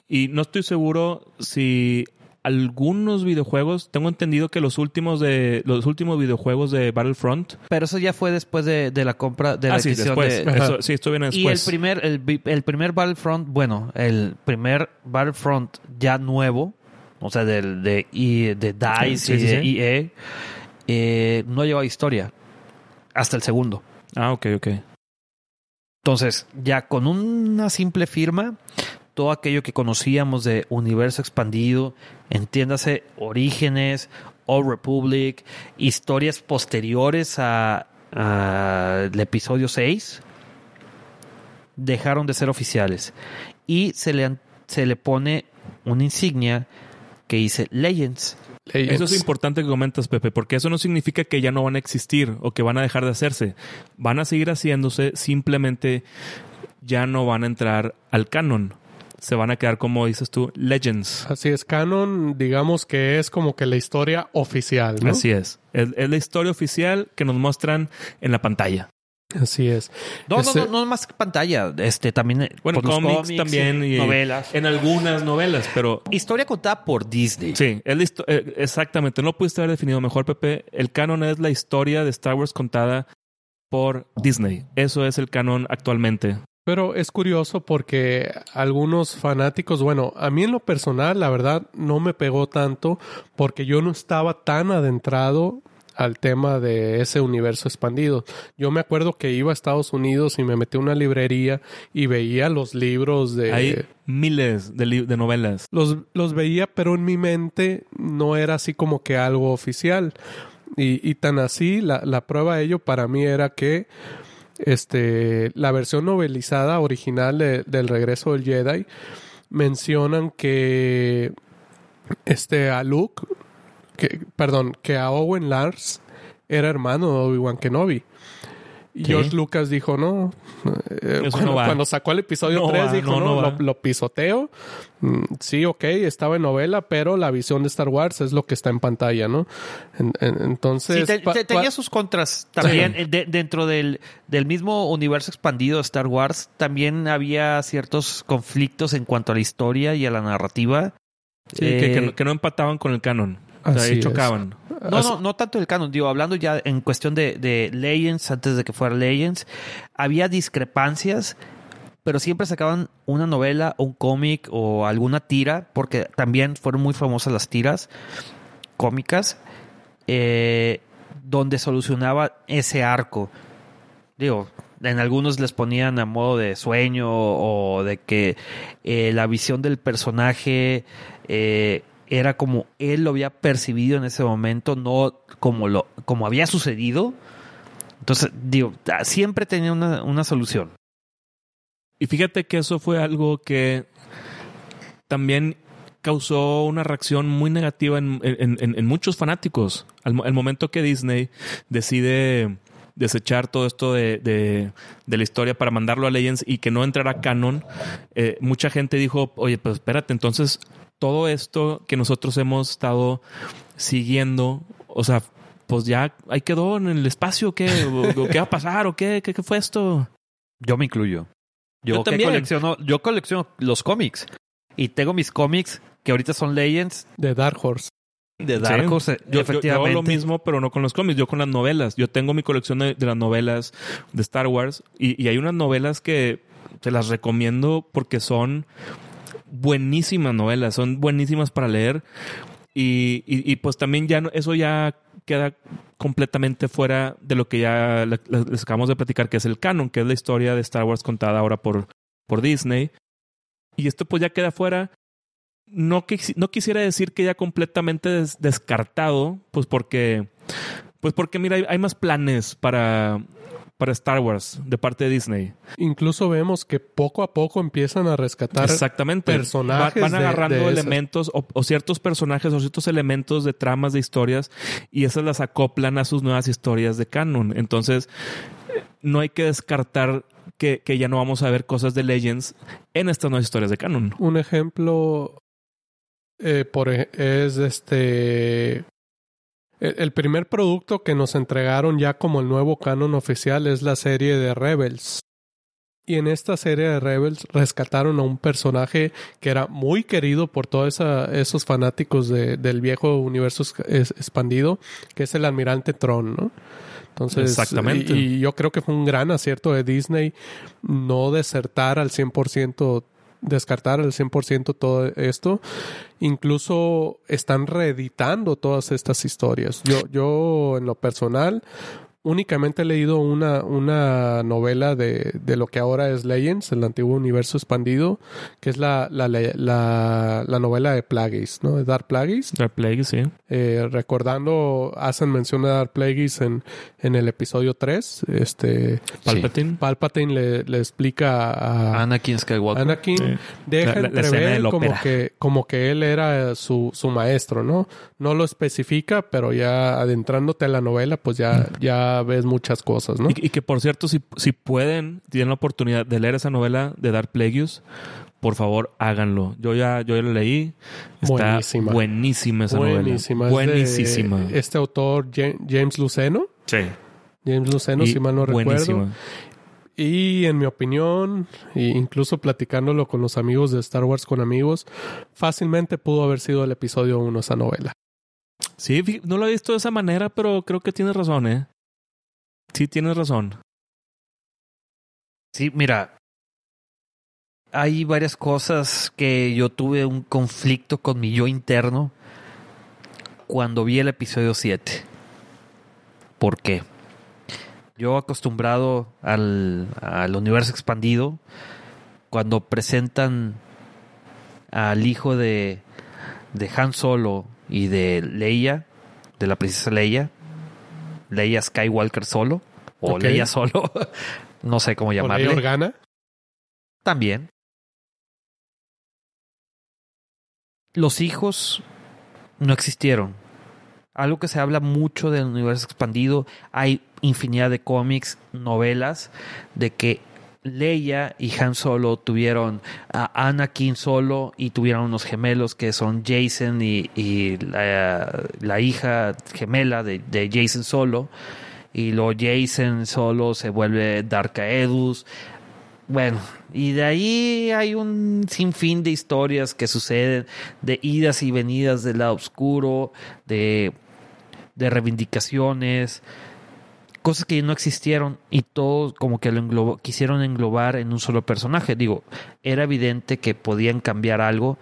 y no estoy seguro si algunos videojuegos, tengo entendido que los últimos de los últimos videojuegos de Battlefront, pero eso ya fue después de, la compra de la ah, sí, después. de sí, esto viene después. Y el primer el, el primer Battlefront, bueno, el primer Battlefront ya nuevo o sea, del, de, de DICE y de EA, eh, no lleva historia hasta el segundo. Ah, ok, ok. Entonces, ya con una simple firma, todo aquello que conocíamos de universo expandido, entiéndase orígenes, Old Republic, historias posteriores a, el episodio 6, dejaron de ser oficiales. Y se le, se le pone una insignia que dice Legends. Eso es importante que comentas, Pepe, porque eso no significa que ya no van a existir o que van a dejar de hacerse. Van a seguir haciéndose, simplemente ya no van a entrar al canon. Se van a quedar, como dices tú, Legends. Así es, canon, digamos que es como que la historia oficial, ¿no? Así es. Es, es la historia oficial que nos muestran en la pantalla. Así es. No, no, no, este no más que pantalla. Este también. Eh, bueno, cómics, también. Y novelas. En algunas novelas, pero. Historia contada por Disney. Sí, es eh, exactamente. No pudiste haber definido mejor, Pepe. El canon es la historia de Star Wars contada por Disney. Eso es el canon actualmente. Pero es curioso porque algunos fanáticos, bueno, a mí en lo personal, la verdad, no me pegó tanto porque yo no estaba tan adentrado al tema de ese universo expandido. Yo me acuerdo que iba a Estados Unidos y me metí a una librería y veía los libros de... Hay miles de, de novelas. Los, los veía, pero en mi mente no era así como que algo oficial. Y, y tan así, la, la prueba de ello para mí era que este, la versión novelizada original del regreso del Jedi mencionan que este a Luke que, perdón, que a Owen Lars era hermano de Obi-Wan Kenobi. George Lucas dijo, no. Eh, cuando, sacó el episodio 3, dijo, no, lo, pisoteo. Mm, sí, ok, estaba en novela, pero la visión de Star Wars es lo que está en pantalla, ¿no? entonces. Sí, tenía sus contras también. dentro del, del mismo universo expandido de Star Wars, también había ciertos conflictos en cuanto a la historia y a la narrativa. Sí, que, eh, que no empataban con el canon. Así chocaban. No, no, no tanto el canon. Digo, hablando ya en cuestión de, de Legends, antes de que fuera Legends, había discrepancias, pero siempre sacaban una novela, un cómic o alguna tira, porque también fueron muy famosas las tiras cómicas, eh, donde solucionaba ese arco. Digo, en algunos les ponían a modo de sueño o de que eh, la visión del personaje eh, era como él lo había percibido en ese momento, no como lo como había sucedido. Entonces, digo, siempre tenía una, una solución. Y fíjate que eso fue algo que también causó una reacción muy negativa en, muchos fanáticos. Al, momento que Disney decide desechar todo esto de, la historia para mandarlo a Legends y que no entrara canon, eh, mucha gente dijo, oye, pues espérate, entonces todo esto que nosotros hemos estado siguiendo, o sea, pues ya ahí quedó en el espacio, ¿qué, ¿qué va a pasar o qué, qué, fue esto? Yo me incluyo. Yo, también. colecciono, yo colecciono los cómics y tengo mis cómics que ahorita son Legends. De Dark Horse. De Dark Horse, yo, efectivamente. Yo, lo mismo, pero no con los cómics, yo con las novelas. Yo tengo mi colección de, las novelas de Star Wars y, hay unas novelas que te las recomiendo porque son buenísimas novelas, son buenísimas para leer. Y, y, pues también ya eso ya queda completamente fuera de lo que ya les acabamos de platicar, que es el canon, que es la historia de Star Wars contada ahora por, por Disney. Y esto pues ya queda fuera no, no quisiera decir que ya completamente descartado, pues porque, pues porque mira, hay, más planes para, para Star Wars de parte de Disney. Incluso vemos que poco a poco empiezan a rescatar Exactamente. personajes. van agarrando elementos o, ciertos personajes o ciertos elementos de tramas de historias y esas las acoplan a sus nuevas historias de canon. Entonces, no hay que descartar que, que, ya no vamos a ver cosas de Legends en estas nuevas historias de canon. Un ejemplo eh, por, es este... El, primer producto que nos entregaron ya como el nuevo canon oficial es la serie de Rebels. Y en esta serie de Rebels rescataron a un personaje que era muy querido por todos esos fanáticos del viejo universo expandido, que es el almirante Tron, ¿no? Entonces, Exactamente. Y, y, yo creo que fue un gran acierto de Disney no desertar al 100% descartar al 100% todo esto. Incluso están reeditando todas estas historias. Yo, yo en lo personal, únicamente he leído una, una novela de, de, lo que ahora es Legends, el antiguo universo expandido, que es la, la, la, la novela de Plagueis, ¿no? De Dark Plagueis. Dark Plagueis, sí. Eh, recordando, hacen mención de Dark Plagueis en, en el episodio 3. Este, Palpatine. Palpatine le, le explica a Anakin Skywalker. Anakin deja entrever como que, como que él era su, su maestro, ¿no? No lo especifica, pero ya adentrándote en la novela, pues ya, ya ves muchas cosas, ¿no? Y, que por cierto, si, si pueden, tienen la oportunidad de leer esa novela de Dark Plagueis, por favor háganlo. Yo ya, yo ya lo leí. Está buenísima. Buenísima esa buenísima. novela. Buenísima. este autor James Luceno. Sí. James Luceno, si mal no recuerdo. Y en mi opinión, incluso platicándolo con los amigos de Star Wars con amigos, fácilmente pudo haber sido el episodio 1 esa novela. Sí, no lo he visto de esa manera, pero creo que tienes razón, ¿eh? Sí, tienes razón. Sí, mira, hay varias cosas que yo tuve un conflicto con mi yo interno cuando vi el episodio 7. ¿Por qué? Yo acostumbrado al, al universo expandido, cuando presentan al hijo de, de Han Solo y de Leia, de la princesa Leia, Leia Skywalker solo o Leia solo, no sé cómo llamarle. ¿O Leia Organa? También. Los hijos no existieron. Algo que se habla mucho del universo expandido, hay infinidad de cómics, novelas, de que Leia y Han Solo tuvieron a Anakin Solo y tuvieron unos gemelos que son Jason y, la, hija gemela de, Jason Solo. Y luego Jason Solo se vuelve Dark Edus. Bueno, y de ahí hay un sinfín de historias que suceden, de idas y venidas del lado oscuro, de, de reivindicaciones cosas que no existieron y todos como que lo quisieron englobar en un solo personaje. Digo, era evidente que podían cambiar algo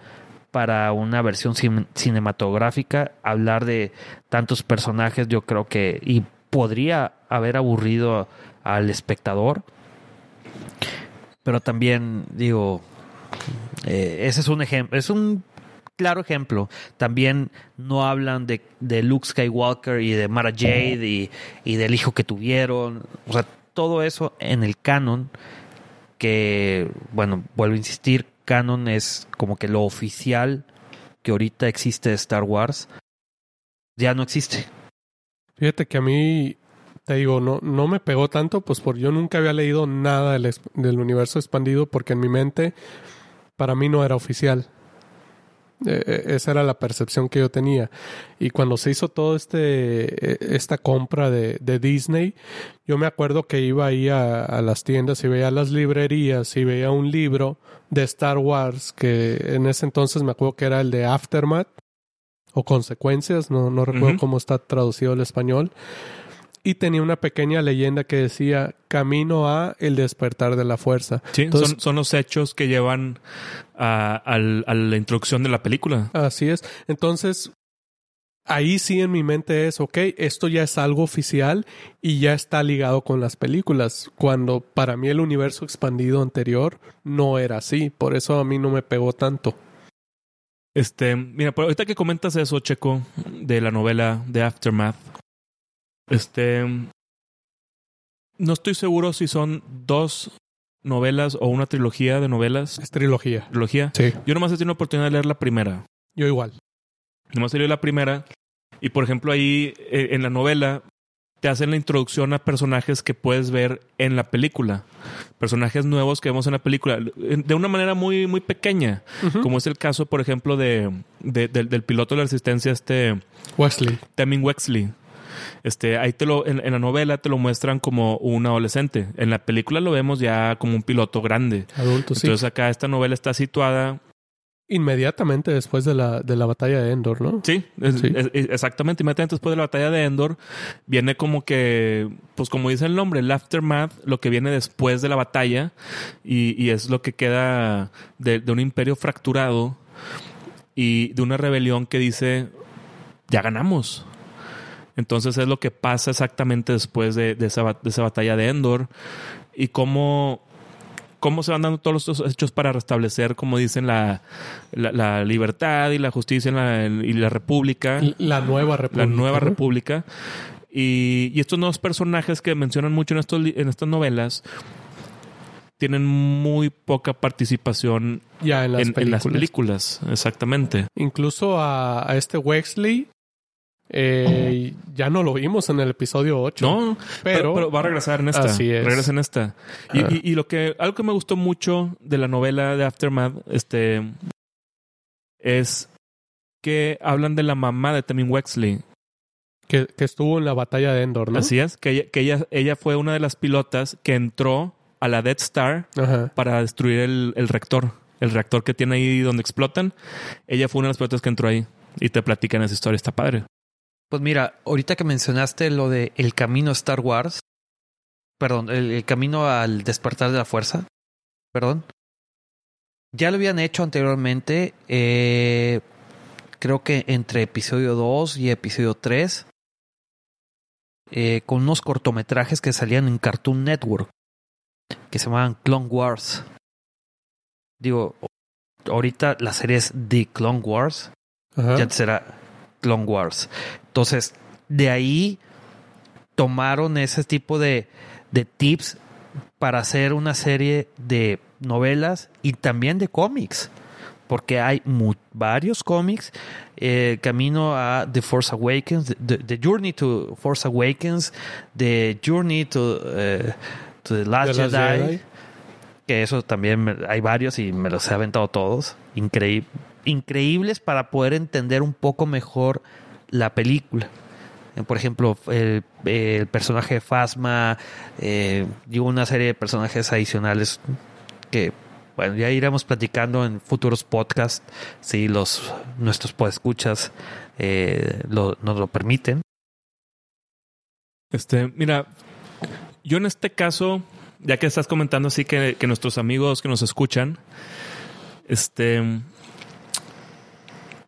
para una versión cinematográfica, hablar de tantos personajes, yo creo que y podría haber aburrido al espectador. Pero también digo, eh, ese es un ejemplo, es un claro ejemplo. También no hablan de, Luke Skywalker y de Mara Jade y, del hijo que tuvieron. O sea, todo eso en el canon que, bueno, vuelvo a insistir, canon es como que lo oficial que ahorita existe de Star Wars, ya no existe. Fíjate que a mí, te digo, no, no me pegó tanto, pues porque yo nunca había leído nada del, del universo expandido, porque en mi mente, para mí no era oficial. Eh, eh, esa era la percepción que yo tenía. Y cuando se hizo todo este eh, esta compra de, de Disney, yo me acuerdo que iba ahí a, a, las tiendas y veía las librerías y veía un libro de Star Wars que en ese entonces me acuerdo que era el de Aftermath o Consecuencias, no, no recuerdo cómo está traducido el español y tenía una pequeña leyenda que decía camino a el despertar de la fuerza. Sí, son, los hechos que llevan a, la introducción de la película. Así es. Entonces, ahí sí en mi mente es, ok, esto ya es algo oficial y ya está ligado con las películas, cuando para mí el universo expandido anterior no era así, por eso a mí no me pegó tanto. Este, mira, ahorita que comentas eso, Checo, de la novela de Aftermath, este. No estoy seguro si son dos novelas o una trilogía de novelas. Es trilogía. ¿Trilogía? Sí. Yo nomás he tenido la oportunidad de leer la primera. Yo igual. Nomás he leído la primera. Y por ejemplo, ahí eh, en la novela te hacen la introducción a personajes que puedes ver en la película. Personajes nuevos que vemos en la película. De una manera muy, muy pequeña. Como es el caso, por ejemplo, de, del, piloto de la resistencia, este. Wesley. Taming Wexley este, ahí te lo, en, la novela te lo muestran como un adolescente. En la película lo vemos ya como un piloto grande. Adulto, Entonces acá esta novela está situada Inmediatamente después de la, de la batalla de Endor, ¿no? Sí, exactamente. Inmediatamente después de la batalla de Endor viene como que, pues como dice el nombre, el aftermath, lo que viene después de la batalla y, y es lo que queda de, de, un imperio fracturado y de una rebelión que dice, ya ganamos. Entonces es lo que pasa exactamente después de, esa, esa, batalla de Endor y cómo, cómo se van dando todos los hechos para restablecer, como dicen, la, la, libertad y la justicia y la república. La nueva república. La nueva república. Y, estos nuevos personajes que mencionan mucho en, estos, en estas novelas tienen muy poca participación ya en las, películas. Exactamente. Incluso a, a, este Wexley eh, ya no lo vimos en el episodio 8. No, pero, va a regresar en esta. Así es. Regresa en esta. Y, lo que, algo que me gustó mucho de la novela de Aftermath, este, es que hablan de la mamá de Temin Wexley. Que, que, estuvo en la batalla de Endor, ¿no? Así es, que ella, que ella, ella fue una de las pilotas que entró a la Death Star para destruir el, el reactor. El reactor que tiene ahí donde explotan. Ella fue una de las pilotas que entró ahí. Y te platican esa historia, está padre. Pues mira, ahorita que mencionaste lo de el camino a Star Wars, perdón, el, camino al despertar de la fuerza, perdón, ya lo habían hecho anteriormente, eh, creo que entre episodio 2 y episodio 3, eh, con unos cortometrajes que salían en Cartoon Network, que se llamaban Clone Wars. Digo, ahorita la serie es The Clone Wars, ya será Clone Wars. Entonces, de ahí tomaron ese tipo de, de tips para hacer una serie de novelas y también de cómics. Porque hay varios cómics. Eh, camino a The Force Awakens, the, Journey to Force Awakens, The Journey to, eh, to The Last, Jedi, Que eso también hay varios y me los he aventado todos. Increíble increíbles para poder entender un poco mejor la película. Eh, por ejemplo, el, personaje de Fasma, eh, y una serie de personajes adicionales que, bueno, ya iremos platicando en futuros podcasts si los nuestros podescuchas eh, nos lo permiten. Este, mira, yo en este caso, ya que estás comentando así que, que nuestros amigos que nos escuchan, este,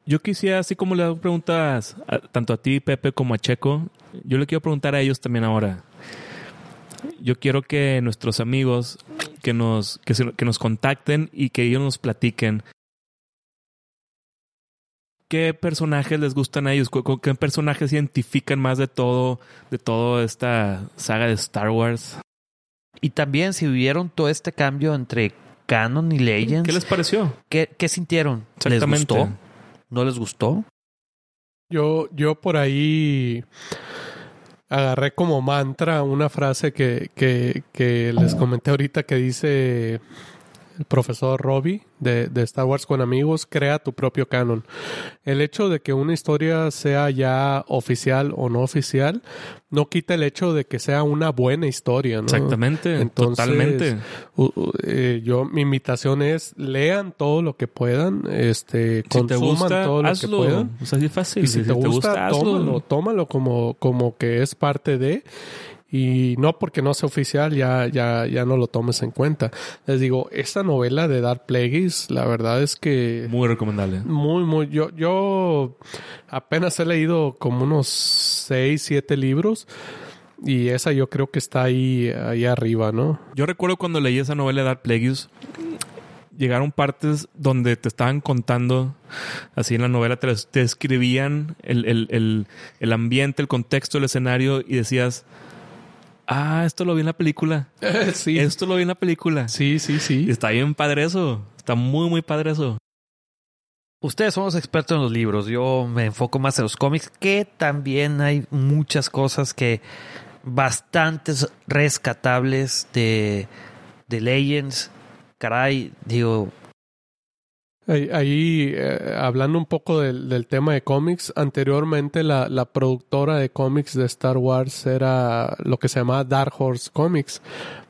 yo quisiera, así como le hago preguntas tanto a ti, Pepe, como a Checo, yo le quiero preguntar a ellos también ahora. Yo quiero que nuestros amigos que nos, que, nos contacten y que ellos nos platiquen qué personajes les gustan a ellos, qué personajes identifican más de todo, de toda esta saga de Star Wars. Y también si vivieron todo este cambio entre Canon y Legends. ¿Qué les pareció? ¿Qué, qué sintieron? ¿Les gustó? ¿No les gustó? Yo, yo por ahí agarré como mantra una frase que, que, que les comenté ahorita que dice el profesor Robbie de, de, Star Wars con amigos, crea tu propio canon. El hecho de que una historia sea ya oficial o no oficial no quita el hecho de que sea una buena historia, ¿no? Exactamente, totalmente. Eh, yo mi invitación es lean todo lo que puedan, este, consuman todo lo que puedan. O sea, es fácil. Y si, te, gusta, tómalo, tómalo como, como que es parte de y no porque no sea oficial ya, ya, ya no lo tomes en cuenta. Les digo, esta novela de Dark Plagueis, la verdad es que... Muy recomendable. Muy, muy... Yo, yo apenas he leído como unos seis, siete libros. Y esa yo creo que está ahí, ahí arriba, ¿no? Yo recuerdo cuando leí esa novela de Dark Plagueis, llegaron partes donde te estaban contando, así en la novela, te, te escribían el, el, el, el ambiente, el contexto, el escenario y decías Ah, esto lo vi en la película. sí. Esto lo vi en la película. Sí, sí, sí. está bien padre eso. Está muy, muy padre eso. Ustedes somos expertos en los libros. Yo me enfoco más en los cómics, que también hay muchas cosas que bastantes rescatables de, de Legends. Caray, digo, Ahí, eh, hablando un poco del, tema de cómics, anteriormente la, la, productora de cómics de Star Wars era lo que se llamaba Dark Horse Comics.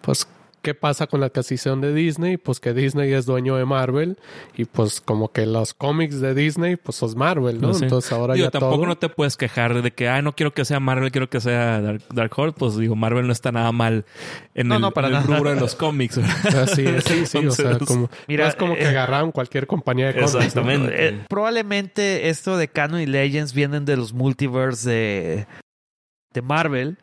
Pues ¿qué pasa con la adquisición de Disney? Pues que Disney es dueño de Marvel y pues como que los cómics de Disney pues son Marvel, ¿no? Entonces ahora ya tampoco no te puedes quejar de que, ah, no quiero que sea Marvel, quiero que sea Dark, Horse. Pues digo, Marvel no está nada mal en el, rubro de los cómics. sí, sí, sí. o sea, como, Mira, es como que eh, agarraron cualquier compañía de cómics. Exactamente. Eh, probablemente esto de Canon y Legends vienen de los multiverse de, de Marvel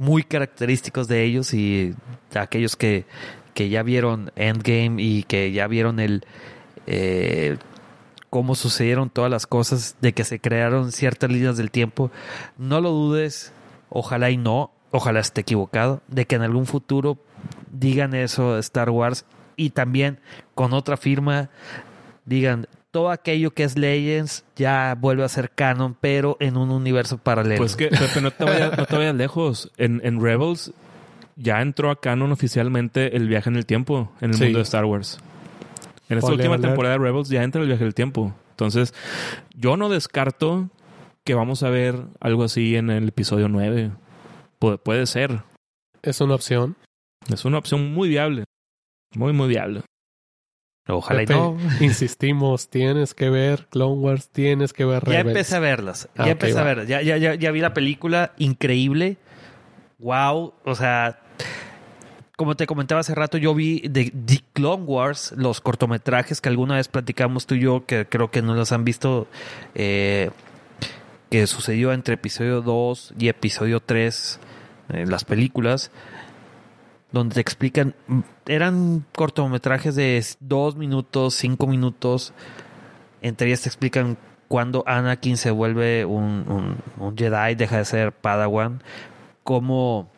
muy característicos de ellos y aquellos que, que ya vieron Endgame y que ya vieron el eh, cómo sucedieron todas las cosas de que se crearon ciertas líneas del tiempo, no lo dudes, ojalá y no, ojalá esté equivocado, de que en algún futuro digan eso Star Wars y también con otra firma digan todo aquello que es Legends ya vuelve a ser canon, pero en un universo paralelo. Pues que, Pepe, no te vayas, lejos. En, en, Rebels ya entró a canon oficialmente el viaje en el tiempo en el mundo de Star Wars. En esta última temporada de Rebels ya entra el viaje del tiempo. Entonces, yo no descarto que vamos a ver algo así en el episodio 9. puede ser. Es una opción. Es una opción muy viable. Muy, muy viable. Ojalá y no. Insistimos, tienes que ver Clone Wars, tienes que ver Rebels. Ya empecé a verlas. Ya ah, empecé a verlas. Ya, ya, ya, ya vi la película. Increíble. Wow. O sea, como te comentaba hace rato, yo vi de, The Clone Wars, los cortometrajes que alguna vez platicamos tú y yo, que creo que no los han visto, eh, que sucedió entre episodio 2 y episodio 3, eh, las películas donde te explican, eran cortometrajes de dos minutos, cinco minutos, entre ellas te explican cuando Anakin se vuelve un, un, Jedi, deja de ser Padawan, cómo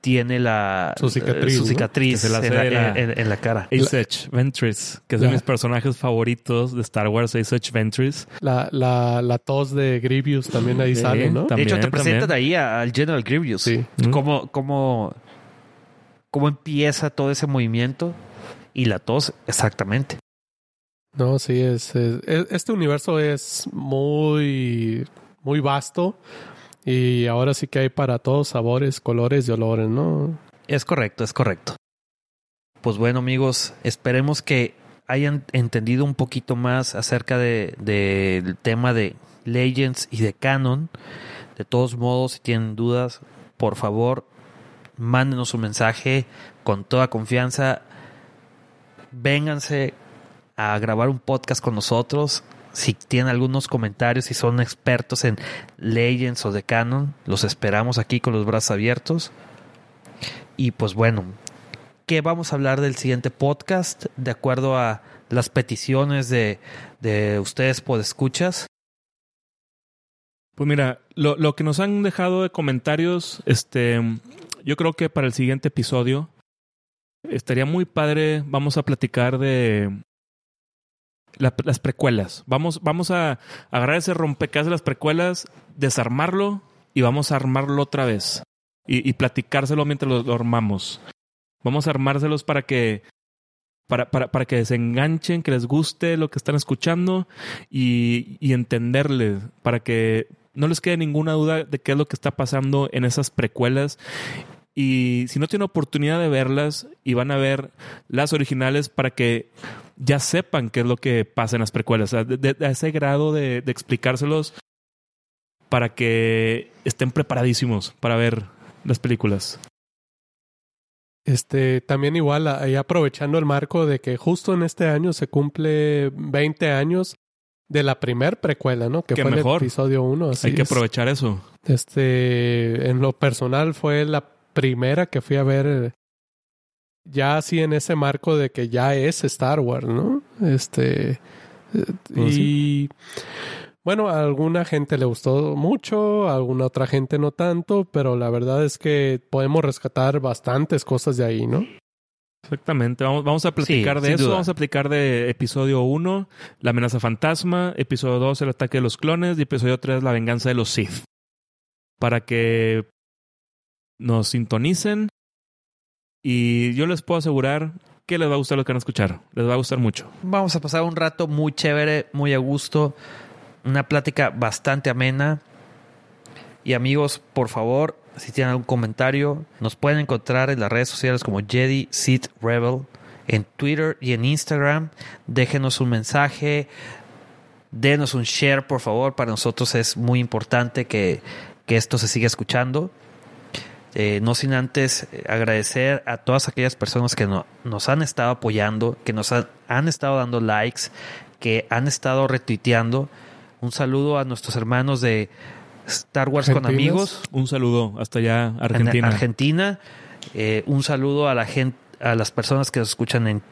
tiene la su cicatriz, su cicatriz en, la, en, la, cara. Asajj Ventress, que es de mis personajes favoritos de Star Wars, Asajj Ventress. La, la, la tos de Grievous también ahí sale, ¿no? de hecho, te presentan ahí al General Grievous. Sí. Como, como cómo empieza todo ese movimiento y la tos exactamente. No, sí, es, este universo es muy, muy vasto y ahora sí que hay para todos sabores, colores y olores, ¿no? Es correcto, es correcto. Pues bueno, amigos, esperemos que hayan entendido un poquito más acerca del de, tema de Legends y de Canon. De todos modos, si tienen dudas, por favor, mándenos un mensaje con toda confianza. Vénganse a grabar un podcast con nosotros. Si tienen algunos comentarios, si son expertos en Legends o de Canon, los esperamos aquí con los brazos abiertos. Y pues bueno, ¿qué vamos a hablar del siguiente podcast? De acuerdo a las peticiones de, de ustedes por escuchas. Pues mira, lo, lo, que nos han dejado de comentarios, este, yo creo que para el siguiente episodio estaría muy padre. Vamos a platicar de las precuelas. Vamos, vamos a agarrar ese rompecabezas de las precuelas, desarmarlo y vamos a armarlo otra vez. Y, platicárselo mientras lo, armamos. Vamos a armárselos para que para, para, para, que se enganchen, que les guste lo que están escuchando y, y entenderles, para que no les quede ninguna duda de qué es lo que está pasando en esas precuelas y si no tienen oportunidad de verlas y van a ver las originales para que ya sepan qué es lo que pasa en las precuelas, a ese grado de, explicárselos para que estén preparadísimos para ver las películas. Este, también igual, ahí aprovechando el marco de que justo en este año se cumple 20 años de la primer precuela, ¿no? Que fue el episodio 1. Hay que aprovechar eso. Este, en lo personal fue la primera que fui a ver ya así en ese marco de que ya es Star Wars, ¿no? Este oh, y bueno, a alguna gente le gustó mucho, a alguna otra gente no tanto, pero la verdad es que podemos rescatar bastantes cosas de ahí, ¿no? Exactamente, vamos, vamos a platicar de eso, vamos a platicar de episodio 1, la amenaza fantasma, episodio 2, el ataque de los clones, y episodio 3, la venganza de los Sith. Para que nos sintonicen y yo les puedo asegurar que les va a gustar lo que van a escuchar. Les va a gustar mucho. Vamos a pasar un rato muy chévere, muy a gusto. Una plática bastante amena. Y amigos, por favor, si tienen algún comentario, nos pueden encontrar en las redes sociales como Jedi Rebel, en Twitter y en Instagram. Déjenos un mensaje, denos un share, por favor. Para nosotros es muy importante que, que esto se siga escuchando. Eh, no sin antes eh, agradecer a todas aquellas personas que nos han estado apoyando, que nos han, estado dando likes, que han estado retuiteando. Un saludo a nuestros hermanos de Star Wars con amigos. Un saludo hasta allá, Argentina. Argentina. Eh, un saludo a la gente, a las personas que nos escuchan en,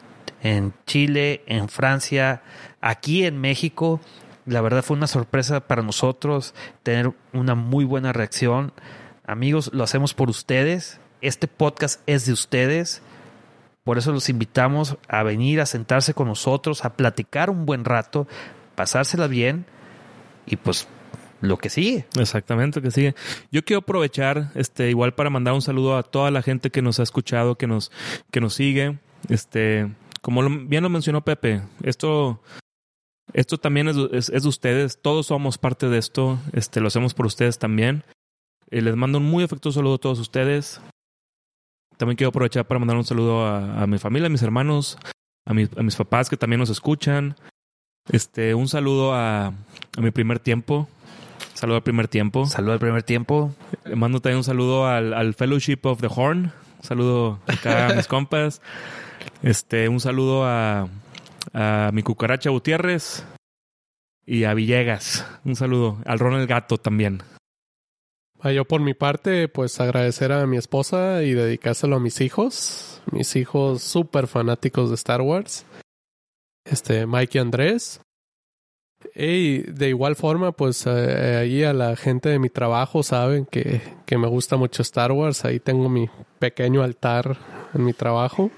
en Chile, en Francia, aquí en México. La verdad fue una sorpresa para nosotros tener una muy buena reacción. Amigos, lo hacemos por ustedes. Este podcast es de ustedes. Por eso los invitamos a venir a sentarse con nosotros, a platicar un buen rato, pasársela bien y pues lo que sigue. Exactamente, lo que sigue. Yo quiero aprovechar, este, igual para mandar un saludo a toda la gente que nos ha escuchado, que nos, que nos sigue. Este, como bien lo mencionó Pepe, esto, esto también es, es, de ustedes. Todos somos parte de esto. Este, lo hacemos por ustedes también. Eh, les mando un muy afectuoso saludo a todos ustedes. También quiero aprovechar para mandar un saludo a, mi familia, a mis hermanos, a, a, mis papás que también nos escuchan. Este, un saludo a, a mi primer tiempo. Saludo al primer tiempo. Saludo al primer tiempo. Le mando también un saludo al, al Fellowship of the Horn. Un saludo acá a mis compas. Este, un saludo a, a mi cucaracha Gutiérrez y a Villegas. Un saludo. Al Ron el Gato también. Ah, yo por mi parte, pues agradecer a mi esposa y dedicárselo a mis hijos, mis hijos súper fanáticos de Star Wars, este Mike y Andrés. Y de igual forma, pues eh, ahí a la gente de mi trabajo saben que, que me gusta mucho Star Wars. Ahí tengo mi pequeño altar en mi trabajo.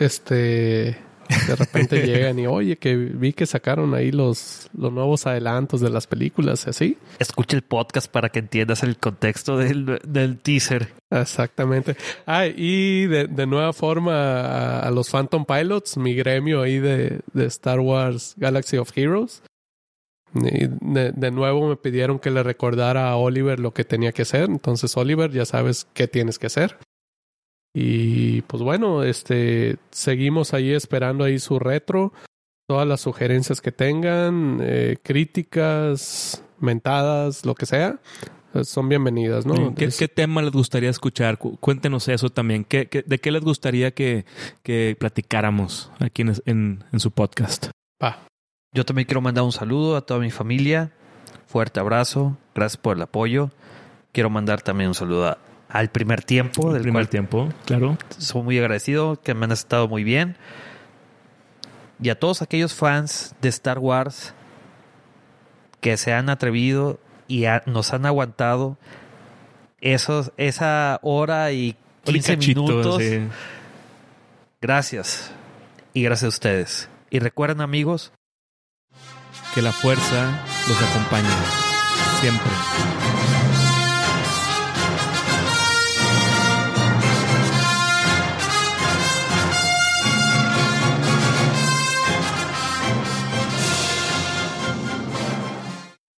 Este, de repente llegan y, oye, que vi que sacaron ahí los, los nuevos adelantos de las películas, así. Escucha el podcast para que entiendas el contexto del, del teaser. Exactamente. Ah, y de, de nueva forma a, los Phantom Pilots, mi gremio ahí de, de Star Wars Galaxy of Heroes. Y de, de, nuevo me pidieron que le recordara a Oliver lo que tenía que hacer. Entonces, Oliver, ya sabes qué tienes que hacer. Y pues bueno, este seguimos ahí esperando ahí su retro. Todas las sugerencias que tengan, eh, críticas, mentadas, lo que sea, eh, son bienvenidas, ¿no? ¿Qué, tema les gustaría escuchar? Cuéntenos eso también. ¿Qué, de qué les gustaría que, que platicáramos aquí en, en, su podcast? Yo también quiero mandar un saludo a toda mi familia. Fuerte abrazo. Gracias por el apoyo. Quiero mandar también un saludo a al primer tiempo. del primer tiempo, claro. Soy muy agradecido, que me han estado muy bien. Y a todos aquellos fans de Star Wars que se han atrevido y nos han aguantado esos, esa hora y 15 minutos Gracias. Y gracias a ustedes. Y recuerden amigos que la fuerza los acompañe siempre.